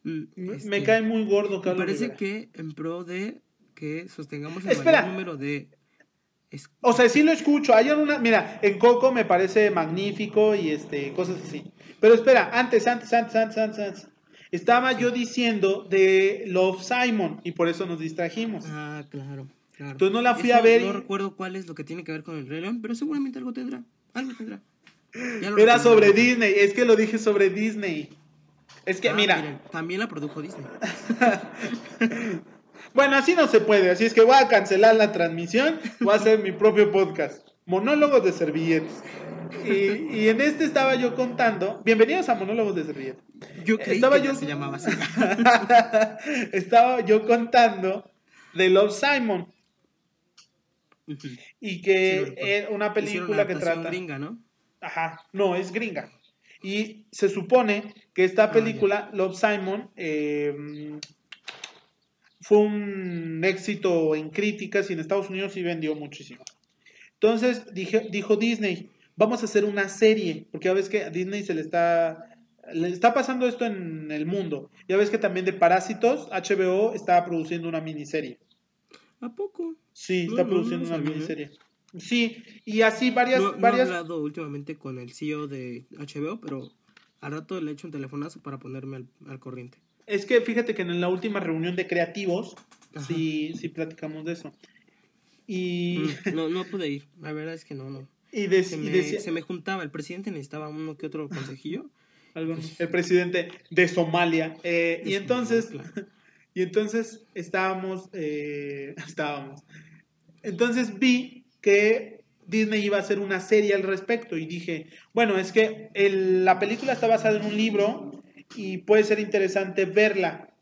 Mm, me este, cae muy gordo, Carlos. parece que en pro de que sostengamos el mayor número de. O sea, sí lo escucho. Hay una. Mira, en Coco me parece magnífico y este cosas así. Pero espera, antes, antes, antes, antes, antes. Estaba yo diciendo de Love Simon y por eso nos distrajimos. Ah, claro. Claro. Entonces no la fui a ver. No recuerdo cuál es lo que tiene que ver con el Rey León, pero seguramente algo tendrá. Algo tendrá. Era sobre Disney, es que lo dije sobre Disney. Es que, ah, mira. también la produjo Disney. bueno, así no se puede. Así es que voy a cancelar la transmisión. Voy a hacer mi propio podcast. Monólogos de servilletas. Y, en este estaba yo contando. Bienvenidos a Monólogos de servilletas. Yo creí estaba que yo... se llamaba así. estaba yo contando de Love Simon. Y que es una película que trata... gringa, ¿no? Ajá, no, es gringa. Y se supone que esta Ah, película, Love Simon, eh, fue un éxito en críticas y en Estados Unidos sí vendió muchísimo. Entonces dije, dijo Disney, vamos a hacer una serie, porque ya ves que a Disney se le está, le está pasando esto en el mundo. Ya ves que también de Parásitos, HBO está produciendo una miniserie. ¿A poco? Sí, No, está no, produciendo no una ¿eh? miniserie. Sí, y así varias, No, no he hablado últimamente con el CEO de HBO, pero al rato le echo un telefonazo para ponerme al, al corriente. Es que fíjate que en la última reunión de creativos Ajá. sí, sí platicamos de eso. Y, Mm, No, no pude ir, la verdad es que no, no. y, dec- Se y me, decía se me juntaba, el presidente necesitaba uno que otro consejillo. algo- el presidente de Somalia. eh, y entonces, claro. y entonces estábamos, eh, estábamos. Entonces vi que Disney iba a hacer una serie al respecto y dije, bueno, es que el- la película está basada en un libro y puede ser interesante verla,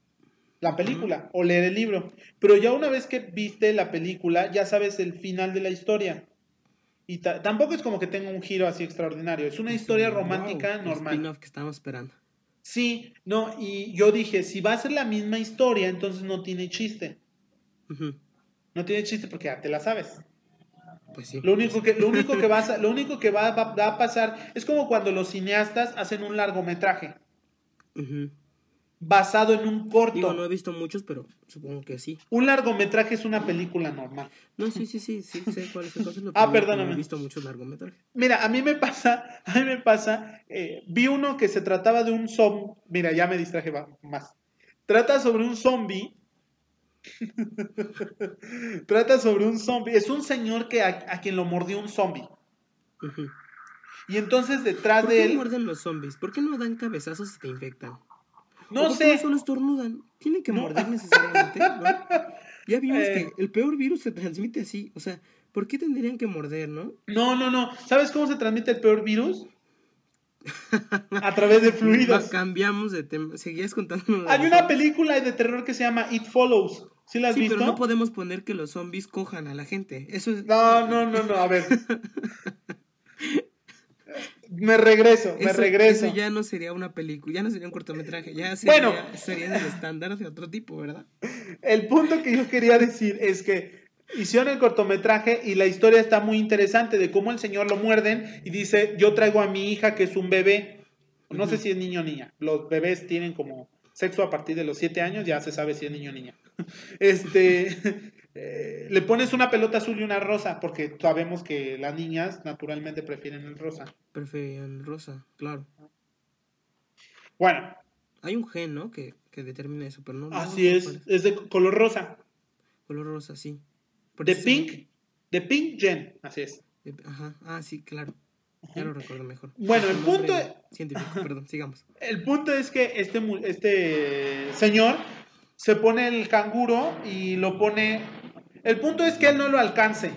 la película, o leer el libro. Pero ya una vez que viste la película, ya sabes el final de la historia. Y ta- tampoco es como que tenga un giro así extraordinario, es una historia romántica normal. que estábamos esperando. Sí, no, y yo dije, si va a ser la misma historia, entonces no tiene chiste. No tiene chiste porque ya te la sabes. Pues sí. Lo único que, lo único que, vas a- lo único que va, va- va a pasar es como cuando los cineastas hacen un largometraje basado en un corto. Digo, no he visto muchos, pero supongo que sí. Un largometraje es una película normal. No, sí, sí, sí, sí, sé cuál es el concepto. Ah, perdóname. No he visto muchos largometrajes. Mira, a mí me pasa, a mí me pasa, eh, vi uno que se trataba de un zombie, mira, ya me distraje más. Trata sobre un zombie. Trata sobre un zombie. Es un señor que a, a quien lo mordió un zombie. Y entonces detrás ¿Por de qué él, muerden los zombies? ¿Por qué no dan cabezazos y te infectan? no ¿O por qué sé, no solo estornudan? Tienen que No. morder necesariamente, ¿no? Ya vimos Eh. que el peor virus se transmite así. O sea, ¿por qué tendrían que morder, no? no, no, no. ¿Sabes cómo se transmite el peor virus? A través de fluidos. Cambiamos de tema. Seguías contando. Hay una película de terror que se llama It Follows. ¿Sí la has Sí, visto? pero no podemos poner que los zombies cojan a la gente. Eso es. No, no, no, no, a ver. Me regreso, me eso, regreso. eso ya no sería una película, ya no sería un cortometraje, ya sería, Bueno. sería del estándar de otro tipo, ¿verdad? El punto que yo quería decir es que hicieron el cortometraje y la historia está muy interesante de cómo el señor lo muerden y dice, yo traigo a mi hija que es un bebé. No sé si es niño o niña. Los bebés tienen como sexo a partir de los siete años, ya se sabe si es niño o niña. Este, eh, le pones una pelota azul y una rosa, porque sabemos que las niñas naturalmente prefieren el rosa. Preferían rosa, claro. Bueno, Hay un gen, ¿no? Que, que determina eso, pero no. así es, es de color rosa. Color rosa, sí. De pink, de pink gen, así es. Ajá, ah, sí, claro. Ya lo recuerdo mejor. Bueno, el un punto Científico, perdón, sigamos. El punto es que este, este señor se pone el canguro y lo pone... El punto es que él no lo alcance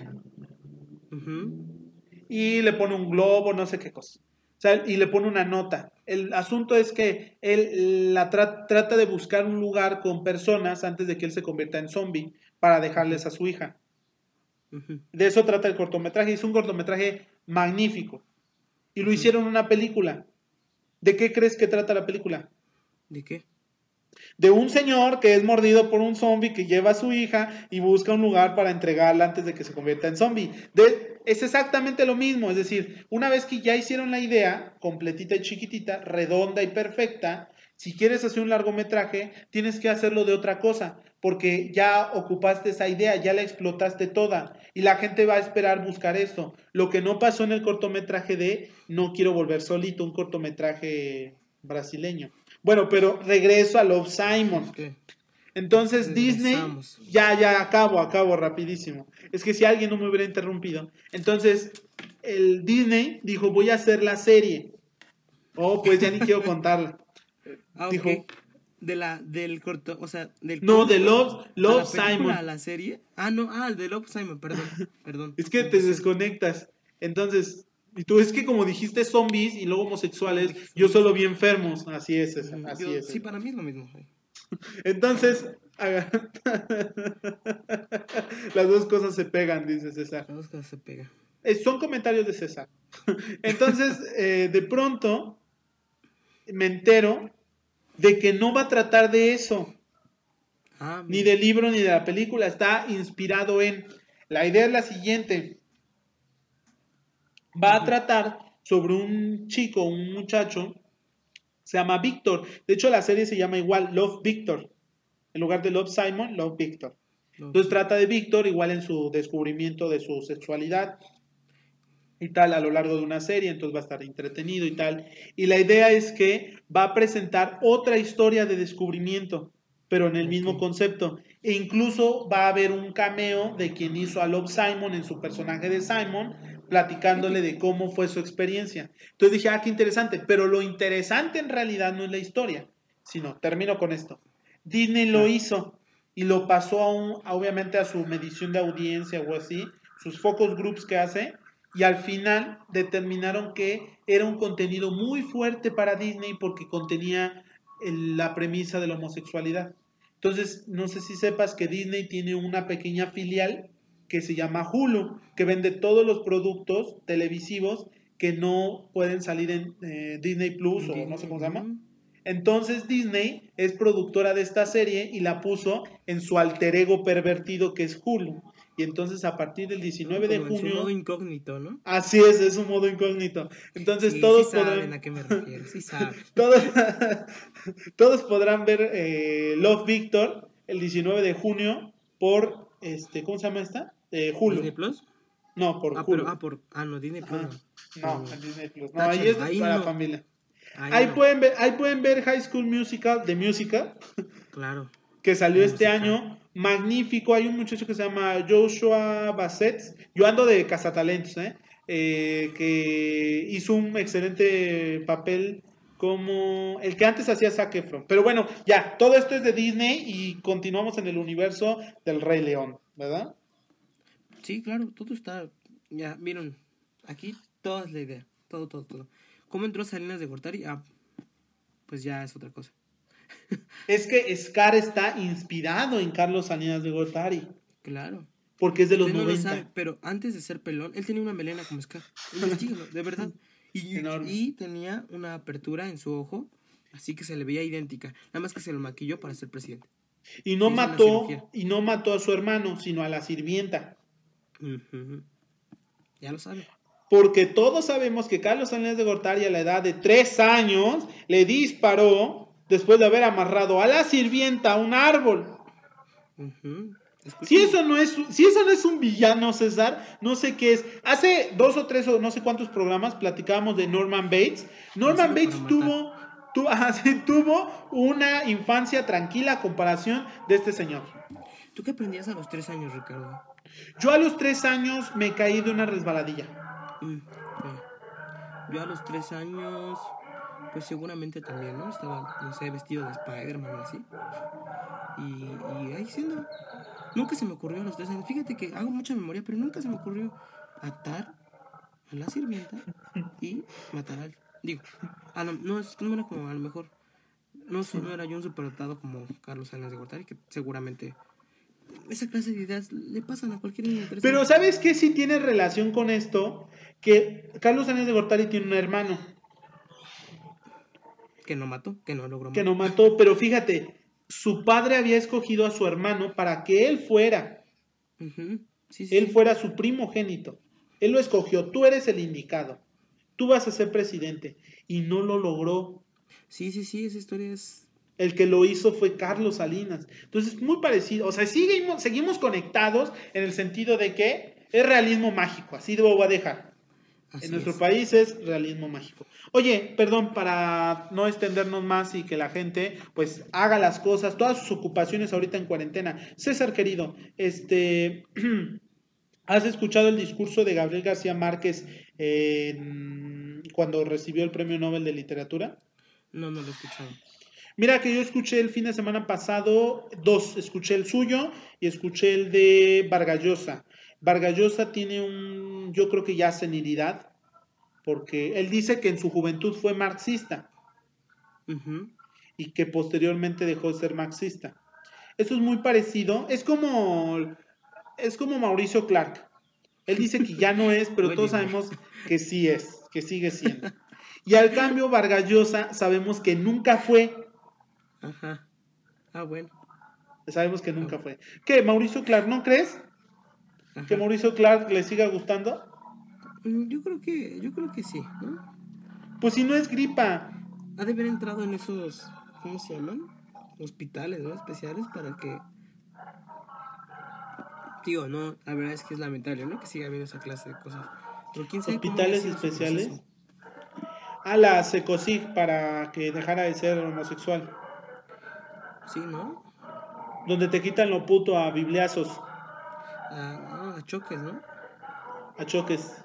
y le pone un globo, no sé qué cosa. O sea, y le pone una nota. El asunto es que él la tra- trata de buscar un lugar con personas antes de que él se convierta en zombie para dejarles a su hija. De eso trata el cortometraje. Es un cortometraje magnífico. Y lo hicieron una película. ¿De qué crees que trata la película? ¿De qué? De un señor que es mordido por un zombie que lleva a su hija y busca un lugar para entregarla antes de que se convierta en zombie. Es exactamente lo mismo, es decir, una vez que ya hicieron la idea, completita y chiquitita, redonda y perfecta, si quieres hacer un largometraje, tienes que hacerlo de otra cosa, porque ya ocupaste esa idea, ya la explotaste toda, y la gente va a esperar buscar esto. Lo que no pasó en el cortometraje de No quiero volver solito, un cortometraje brasileño. Bueno, pero regreso a Love Simon. Entonces Disney, ya, ya, acabo, acabo rapidísimo. Es que si alguien no me hubiera interrumpido. Entonces, el Disney dijo, voy a hacer la serie. Oh, pues ya ni quiero contarla. Ah. Dijo- De la, del corto, o sea, del No, corto de Love, a Love la película, Simon. a la serie. Ah, no, ah, de Love Simon, perdón, perdón. Es que te desconectas. Entonces, y tú es que como dijiste zombies y luego homosexuales, yo solo vi enfermos. Así es, es- así yo- es. Sí, para mí es lo mismo. Entonces, Las dos cosas se pegan, dice César. Las dos cosas se pegan. Eh, son comentarios de César. Entonces, eh, de pronto, me entero de que no va a tratar de eso. Ah, Ni del libro ni de la película. Está inspirado en. La idea es la siguiente. Va a tratar sobre un chico, un muchacho. Se llama Víctor. De hecho, la serie se llama igual, Love Victor. En lugar de Love Simon, Love Victor. Entonces trata de Víctor igual en su descubrimiento de su sexualidad y tal a lo largo de una serie, entonces va a estar entretenido y tal. Y la idea es que va a presentar otra historia de descubrimiento, pero en el mismo concepto. E incluso va a haber un cameo de quien hizo a Love Simon en su personaje de Simon, platicándole de cómo fue su experiencia. Entonces dije, ah, qué interesante, pero lo interesante en realidad no es la historia, sino, termino con esto. Disney lo hizo y lo pasó a un, obviamente a su medición de audiencia o así, sus focus groups que hace, y al final determinaron que era un contenido muy fuerte para Disney porque contenía el- la premisa de la homosexualidad. Entonces, no sé si sepas que Disney tiene una pequeña filial que se llama Hulu, que vende todos los productos televisivos que no pueden salir en eh, Disney Plus o no sé cómo se llama. Entonces Disney es productora de esta serie y la puso en su alter ego pervertido que es Hulu. Y entonces a partir del 19 de Como en su junio... modo incógnito, ¿no? Así es, es un modo incógnito. Entonces Sí, todos sí saben podrán... a qué me refiero, sí saben. todos, todos podrán ver eh, Love Victor el 19 de junio por... este ¿Cómo se llama esta? Eh, Hulu. ¿Disney Plus? No, por Ah, Hulu. pero, ah, por, ah, no, Disney Plus. No. No, en Disney Plus. No, ahí es ahí para no. familia. Ahí Ahí no, pueden, ver, ahí pueden ver High School Musical, The Musical, Claro. que salió este Musical. año. Magnífico. Hay un muchacho que se llama Joshua Bassett. Yo ando de cazatalentos, ¿eh? Eh, que hizo un excelente papel como el que antes hacía Zac Efron. Pero bueno, ya, todo esto es de Disney y continuamos en el universo del Rey León, ¿verdad? Sí, claro, todo está. Ya, vieron. Aquí toda es la idea. Todo, todo, todo. ¿Cómo entró Salinas de Gortari? Ah, pues ya es otra cosa. Es que Scar está inspirado en Carlos Salinas de Gortari, Claro. porque es de los Usted no lo 90. sabe, pero antes de ser pelón, él tenía una melena como Scar. Investígalo, de verdad. Y, tenía una apertura en su ojo, así que se le veía idéntica. Nada más que se lo maquilló para ser presidente. Y no mató, y no mató a su hermano, sino a la sirvienta. Ya lo sabe. Porque todos sabemos que Carlos Salinas de Gortari a la edad de tres años le disparó después de haber amarrado a la sirvienta a un árbol. Si eso no es, si eso no es un villano, César, no sé qué es. Hace dos o tres o no sé cuántos programas platicábamos de Norman Bates. Norman Bates tuvo, tu- ajá, sí, tuvo una infancia tranquila a comparación de este señor. ¿Tú qué aprendías a los tres años, Ricardo? Yo a los tres años me caí de una resbaladilla. Mm. Yo a los tres años, pues seguramente también, ¿no? Estaba, no sé, vestido de Spider-Man o así. Y, ahí siendo. Nunca se me ocurrió a los tres años. Fíjate que hago mucha memoria, pero nunca se me ocurrió atar a la sirvienta y matar al. Digo, a lo- no, es, no era como a lo mejor. No, no era yo un superdotado como Carlos Salinas de Gortari, que seguramente. Esa clase de ideas le pasan a cualquier niño Pero. ¿sabes qué sí tiene relación con esto? Que Carlos Salinas de Gortari tiene un hermano Que no mató, que no logró que matar. no mató, pero fíjate, su padre había escogido a su hermano para que él fuera, Ujú. Sí, sí, él sí. fuera su primogénito. Él lo escogió, tú eres el indicado, tú vas a ser presidente y no lo logró. Sí, sí, sí, esa historia es. El que lo hizo fue Carlos Salinas. Entonces, muy parecido. O sea, seguimos, seguimos conectados en el sentido de que es realismo mágico. Así lo voy a dejar. así en nuestro es. país es realismo mágico. Oye, perdón, para no extendernos más y que la gente pues haga las cosas, todas sus ocupaciones ahorita en cuarentena. César querido, este, ¿has escuchado el discurso de Gabriel García Márquez cuando recibió el Premio Nobel de Literatura? No, no lo he escuchado. Mira que yo escuché el fin de semana pasado dos, escuché el suyo y escuché el de Vargallosa. Vargallosa tiene un, yo creo que ya senilidad, porque él dice que en su juventud fue marxista y que posteriormente dejó de ser marxista. Eso es muy parecido. Es como, es como Mauricio Clark. Él dice que ya no es, pero todos sabemos que sí es, que sigue siendo. Y al cambio, Vargas Llosa sabemos que nunca fue. Ajá. Ah, bueno. Sabemos que nunca fue. ¿Qué, Mauricio Clark, no crees? ¿Que Mauricio Clark le siga gustando? Mm, yo creo que, yo creo que sí, ¿no? Pues si no es gripa. Ha de haber entrado en esos, ¿cómo se llaman? Hospitales, ¿no? Especiales para que... Tío, no, la verdad es que es lamentable, ¿no? Que siga habiendo esa clase de cosas. Pero quién sabe ¿Hospitales especiales? A la Secosig para que dejara de ser homosexual. Sí, ¿no? Donde te quitan lo puto a bibliazos. A, a choques, ¿no? A choques.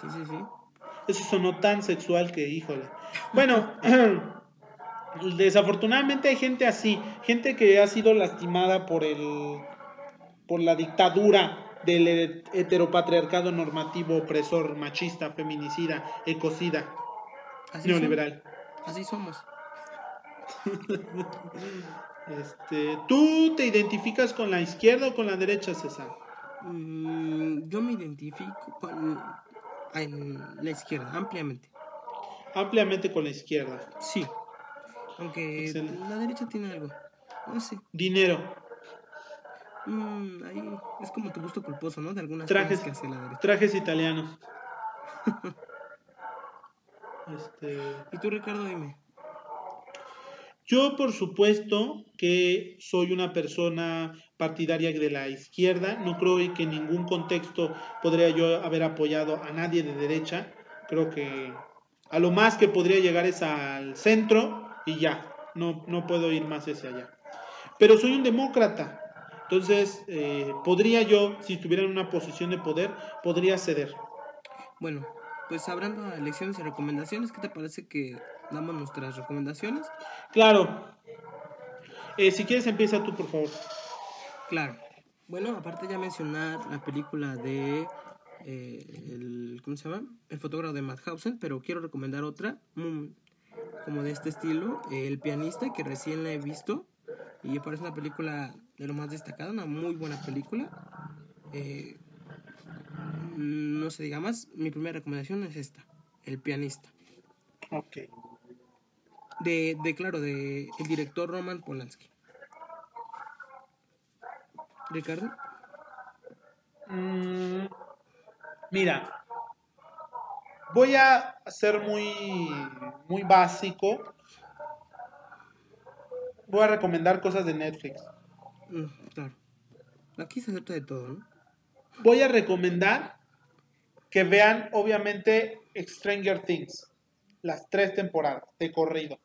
Sí, sí, sí. Eso sonó tan sexual que, híjole. Bueno, desafortunadamente hay gente así, gente que ha sido lastimada por el por la dictadura del heteropatriarcado normativo opresor, machista, feminicida, ecocida, neoliberal. Así somos. este, ¿Tú te identificas con la izquierda o con la derecha, César? Mm, yo me identifico con en la izquierda, ampliamente. Ampliamente con la izquierda. Sí. Aunque la derecha tiene algo. No sé. Dinero. Mm, ahí es como tu gusto culposo, ¿no? De algunas trajes, que hace la derecha. Trajes italianos. este... ¿Y tú, Ricardo, dime? Yo, por supuesto, que soy una persona partidaria de la izquierda. No creo que en ningún contexto podría yo haber apoyado a nadie de derecha. Creo que a lo más que podría llegar es al centro y ya. No, no puedo ir más hacia allá. Pero soy un demócrata. Entonces, eh, podría yo, si estuviera en una posición de poder, podría ceder. Bueno, pues hablando de elecciones y recomendaciones, ¿qué te parece que damos nuestras recomendaciones? Claro. Eh, si quieres, empieza tú, por favor. Claro. Bueno, aparte ya mencionar la película de eh, el, ¿cómo se llama? El fotógrafo de Madhausen, pero quiero recomendar otra mm, como de este estilo, El pianista, que recién la he visto y parece una película de lo más destacada, una muy buena película. Eh, no se diga más, mi primera recomendación es esta, El pianista. Ok. De, de claro, de el director Roman Polanski. Ricardo. Mm, mira, voy a ser muy, muy básico. Voy a recomendar cosas de Netflix. Mm, claro. Aquí se acepta de todo, ¿no? Voy a recomendar que vean, obviamente, Stranger Things, las tres temporadas de corrido.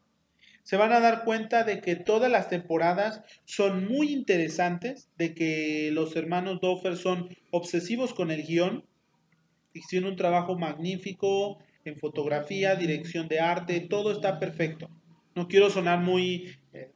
Se van a dar cuenta de que todas las temporadas son muy interesantes, de que los hermanos Doffer son obsesivos con el guion, hicieron un trabajo magnífico en fotografía, dirección de arte, todo está perfecto. No quiero sonar muy, eh,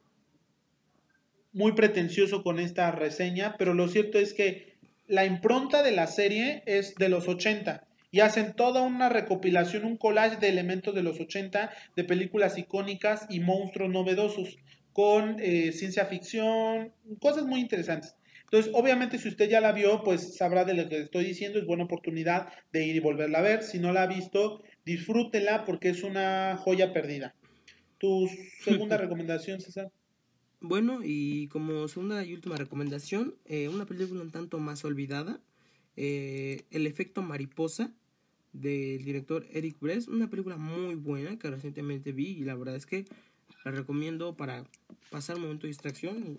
muy pretencioso con esta reseña, pero lo cierto es que la impronta de la serie es de los 80 y hacen toda una recopilación, un collage de elementos de los 80, de películas icónicas y monstruos novedosos, con eh, ciencia ficción, cosas muy interesantes. Entonces, obviamente, si usted ya la vio, pues sabrá de lo que estoy diciendo, es buena oportunidad de ir y volverla a ver. Si no la ha visto, disfrútela porque es una joya perdida. ¿Tu segunda recomendación, César? Bueno, y como segunda y última recomendación, eh, una película un tanto más olvidada, eh, El efecto mariposa, del director Eric Bress, una película muy buena que recientemente vi y la verdad es que la recomiendo para pasar un momento de distracción y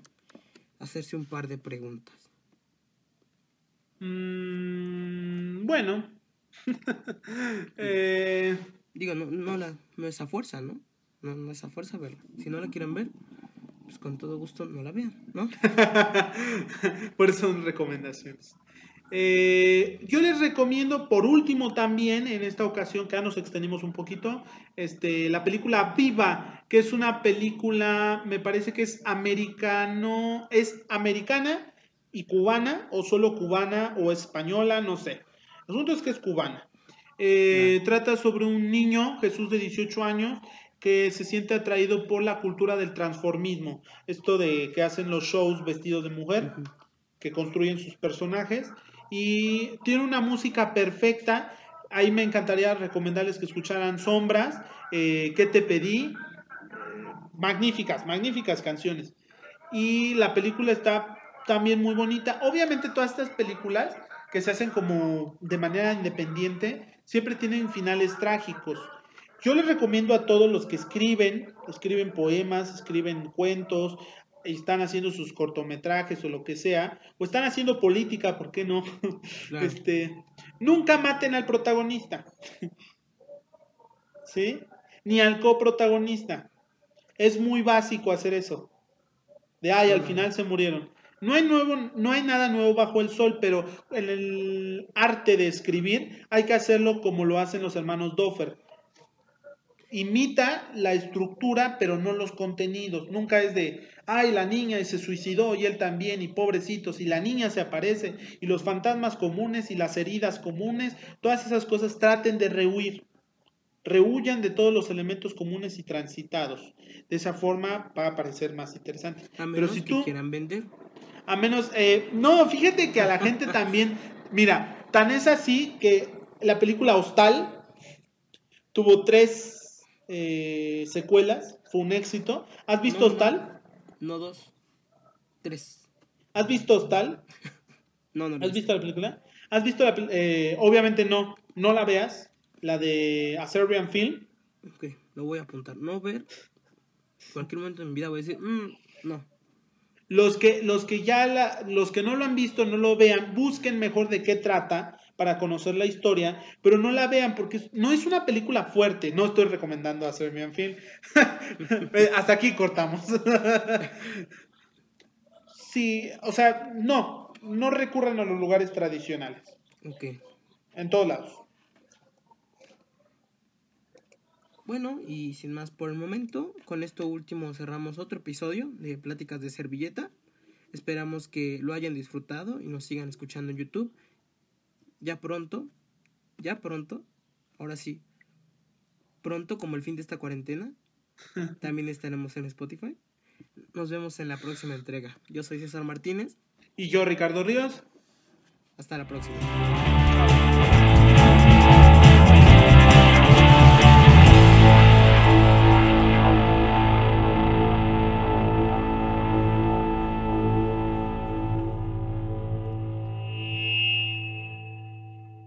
hacerse un par de preguntas. Mm, bueno, eh, digo, no, no, la, no es a fuerza, ¿no? No, no es a fuerza verla. Si no la quieren ver, pues con todo gusto no la vean, ¿no? Por eso son recomendaciones. Eh, yo les recomiendo, por último también, en esta ocasión que ya nos extendimos un poquito, este, la película Viva, que es una película, me parece que es americano, es americana y cubana, o solo cubana o española, no sé. El asunto es que es cubana. Eh, trata sobre un niño, Jesús de 18 años, que se siente atraído por la cultura del transformismo, esto de que hacen los shows vestidos de mujer, que construyen sus personajes, y tiene una música perfecta. Ahí me encantaría recomendarles que escucharan Sombras, eh, ¿Qué te pedí? magníficas, magníficas canciones. Y la película está también muy bonita. Obviamente todas estas películas que se hacen como de manera independiente siempre tienen finales trágicos. Yo les recomiendo a todos los que escriben, escriben poemas, escriben cuentos, están haciendo sus cortometrajes o lo que sea, o están haciendo política, ¿por qué no? Este, nunca maten al protagonista. ¿Sí? Ni al coprotagonista. Es muy básico hacer eso. De ay, al final se murieron. No hay, nuevo, no hay nada nuevo bajo el sol, pero en el arte de escribir hay que hacerlo como lo hacen los hermanos Doffer. Imita la estructura, pero no los contenidos. Nunca es de, ay, la niña se suicidó y él también, y pobrecitos, y la niña se aparece, y los fantasmas comunes y las heridas comunes, todas esas cosas traten de rehuir. Rehuyan de todos los elementos comunes y transitados. De esa forma va a parecer más interesante. pero si tú quieran vender. A menos, eh, no, fíjate que a la gente también, mira, tan es así que la película Hostal tuvo tres eh, secuelas, fue un éxito. ¿Has visto Hostal? No, dos, tres. ¿Has visto Hostal? no, no. ¿Has visto la película? ¿Has visto la eh, Obviamente no, no la veas, la de A Serbian Film. Ok, lo voy a apuntar. No ver. Cualquier momento en mi vida voy a decir, mm, no. Los que, los que ya la, los que no lo han visto, no lo vean, busquen mejor de qué trata para conocer la historia, pero no la vean porque no es una película fuerte. No estoy recomendando hacerme en fin. Hasta aquí cortamos. sí, o sea, no, no recurran a los lugares tradicionales. Ok. En todos lados. Bueno, y sin más por el momento, con esto último cerramos otro episodio de Pláticas de Servilleta. Esperamos que lo hayan disfrutado y nos sigan escuchando en YouTube. Ya pronto, ya pronto, ahora sí, pronto como el fin de esta cuarentena, también estaremos en Spotify. Nos vemos en la próxima entrega. Yo soy César Martínez. Y yo, Ricardo Ríos. Hasta la próxima.